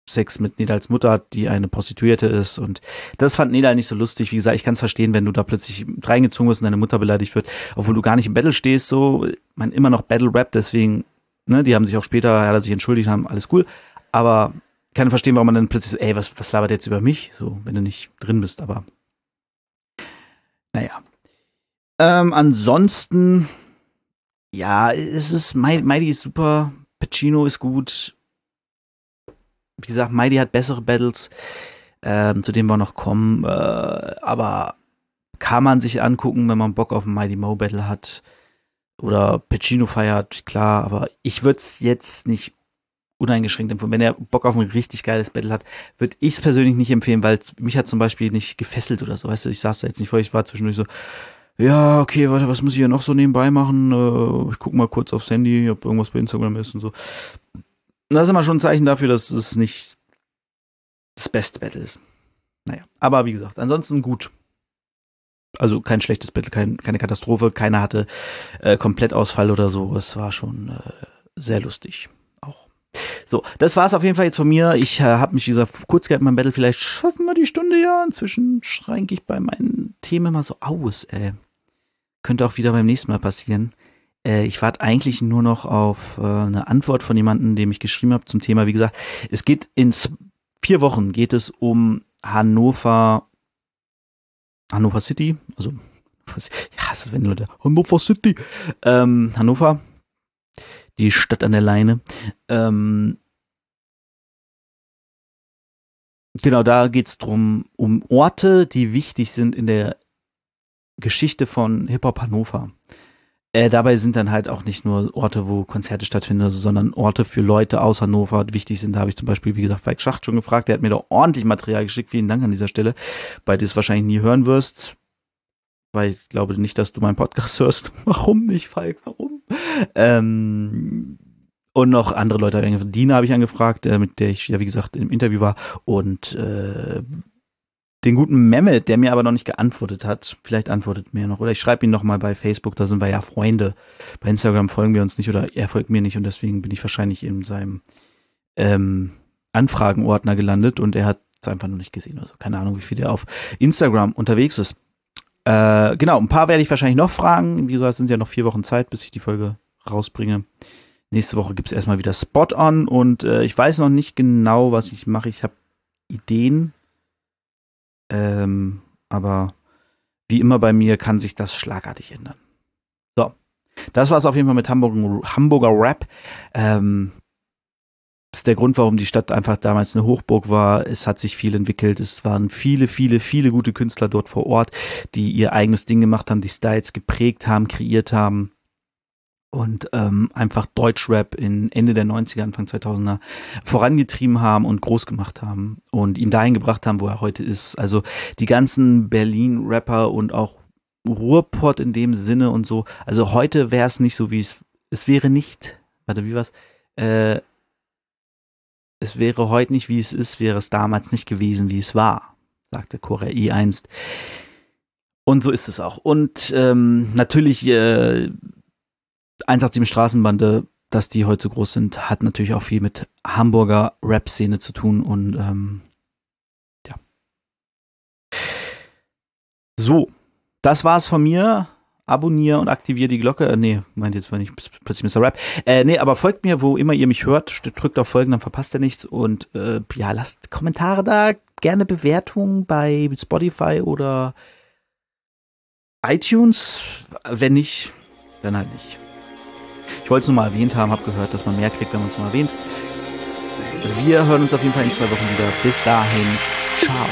Sex mit Nedals Mutter hat, die eine Prostituierte ist. Und das fand Nedal nicht so lustig. Wie gesagt, ich kann es verstehen, wenn du da plötzlich reingezogen wirst und deine Mutter beleidigt wird, obwohl du gar nicht im Battle stehst, so, man immer noch Battle Rap, deswegen, ne, die haben sich auch später, ja, sich entschuldigt haben, alles cool. Aber kann verstehen, warum man dann plötzlich ey, was, was labert jetzt über mich? So, wenn du nicht drin bist, aber naja. Ähm, ansonsten, ja, es ist, Mighty ist super, Pacino ist gut, wie gesagt, Mighty hat bessere Battles, ähm, zu denen wir noch kommen, äh, aber kann man sich angucken, wenn man Bock auf ein Mighty Mo Battle hat oder Pacino feiert, klar, aber ich würde es jetzt nicht uneingeschränkt empfehlen. Wenn er Bock auf ein richtig geiles Battle hat, würde ich es persönlich nicht empfehlen, weil mich hat zum Beispiel nicht gefesselt oder so. Weißt du, ich saß da jetzt nicht vor, ich war zwischendurch so, ja, okay, warte, was muss ich hier noch so nebenbei machen? Äh, ich guck mal kurz aufs Handy, ob irgendwas bei Instagram ist und so das ist immer schon ein Zeichen dafür, dass es nicht das beste Battle ist. Naja, aber wie gesagt, ansonsten gut. Also kein schlechtes Battle, kein, keine Katastrophe, keiner hatte äh, Komplettausfall oder so. Es war schon äh, sehr lustig. Auch. So, das war's auf jeden Fall jetzt von mir. Ich äh, habe mich, wie gesagt, kurz gehalten beim Battle. Vielleicht schaffen wir die Stunde ja. Inzwischen schränke ich bei meinen Themen immer so aus, ey. Könnte auch wieder beim nächsten Mal passieren. Äh, ich warte eigentlich nur noch auf äh, eine Antwort von jemandem, dem ich geschrieben habe zum Thema. Wie gesagt, es geht in vier Wochen geht es um Hannover, Hannover City, also ja, es wenn Leute Hannover City, ähm, Hannover, die Stadt an der Leine. Ähm, genau, da geht es drum um Orte, die wichtig sind in der Geschichte von Hip Hop Hannover. Äh, dabei sind dann halt auch nicht nur Orte, wo Konzerte stattfinden, sondern Orte für Leute aus Hannover, wichtig sind. Da habe ich zum Beispiel, wie gesagt, Falk Schacht schon gefragt. Der hat mir da ordentlich Material geschickt. Vielen Dank an dieser Stelle, weil du es wahrscheinlich nie hören wirst. Weil ich glaube nicht, dass du meinen Podcast hörst. Warum nicht, Falk? Warum? Ähm, und noch andere Leute. Dina habe ich angefragt, äh, mit der ich ja, wie gesagt, im Interview war. Und äh, den guten Mehmet, der mir aber noch nicht geantwortet hat. Vielleicht antwortet mir noch. Oder ich schreibe ihn noch mal bei Facebook, da sind wir ja Freunde. Bei Instagram folgen wir uns nicht oder er folgt mir nicht und deswegen bin ich wahrscheinlich in seinem ähm, Anfragenordner gelandet und er hat es einfach noch nicht gesehen. Also keine Ahnung, wie viel der auf Instagram unterwegs ist. Äh, genau, ein paar werde ich wahrscheinlich noch fragen. Wie gesagt, es sind ja noch vier Wochen Zeit, bis ich die Folge rausbringe. Nächste Woche gibt es erstmal wieder Spot on und äh, ich weiß noch nicht genau, was ich mache. Ich habe Ideen, ähm, aber wie immer bei mir kann sich das schlagartig ändern. So, das war es auf jeden Fall mit Hamburg, Hamburger Rap. Ähm, ist der Grund, warum die Stadt einfach damals eine Hochburg war. Es hat sich viel entwickelt. Es waren viele, viele, viele gute Künstler dort vor Ort, die ihr eigenes Ding gemacht haben, die Styles geprägt haben, kreiert haben und ähm, einfach Deutschrap in Ende der 90er, Anfang 2000er vorangetrieben haben und groß gemacht haben und ihn dahin gebracht haben, wo er heute ist. Also die ganzen Berlin-Rapper und auch Ruhrpott in dem Sinne und so. Also heute wäre es nicht so, wie es, es wäre nicht, warte, wie was? Äh, es wäre heute nicht, wie es ist, wäre es damals nicht gewesen, wie es war, sagte Korea I einst. Und so ist es auch. Und ähm, natürlich äh, 187 Straßenbande, dass die heute so groß sind, hat natürlich auch viel mit Hamburger Rap-Szene zu tun und ähm, ja. So, das war's von mir. Abonnier und aktiviere die Glocke. Äh, nee, meint jetzt mal nicht plötzlich Mr. Rap. Äh, nee, aber folgt mir, wo immer ihr mich hört. Drückt auf Folgen, dann verpasst ihr nichts. Und äh, ja, lasst Kommentare da. Gerne Bewertungen bei Spotify oder iTunes. Wenn nicht, dann halt nicht. Ich wollte es nur mal erwähnt haben, habe gehört, dass man mehr kriegt, wenn man es mal erwähnt. Wir hören uns auf jeden Fall in zwei Wochen wieder. Bis dahin, ciao.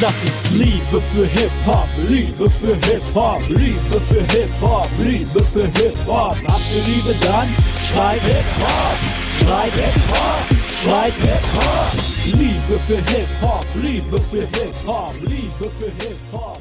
Das ist Liebe für Hip-Hop, Liebe für Hip-Hop, Liebe für Hip-Hop, Liebe für Hip-Hop. Habt ihr Liebe dann? Schreib Hip-Hop, schreib Hip-Hop, schreib Hip-Hop. Liebe für Hip-Hop, Liebe für Hip-Hop, Liebe für Hip-Hop.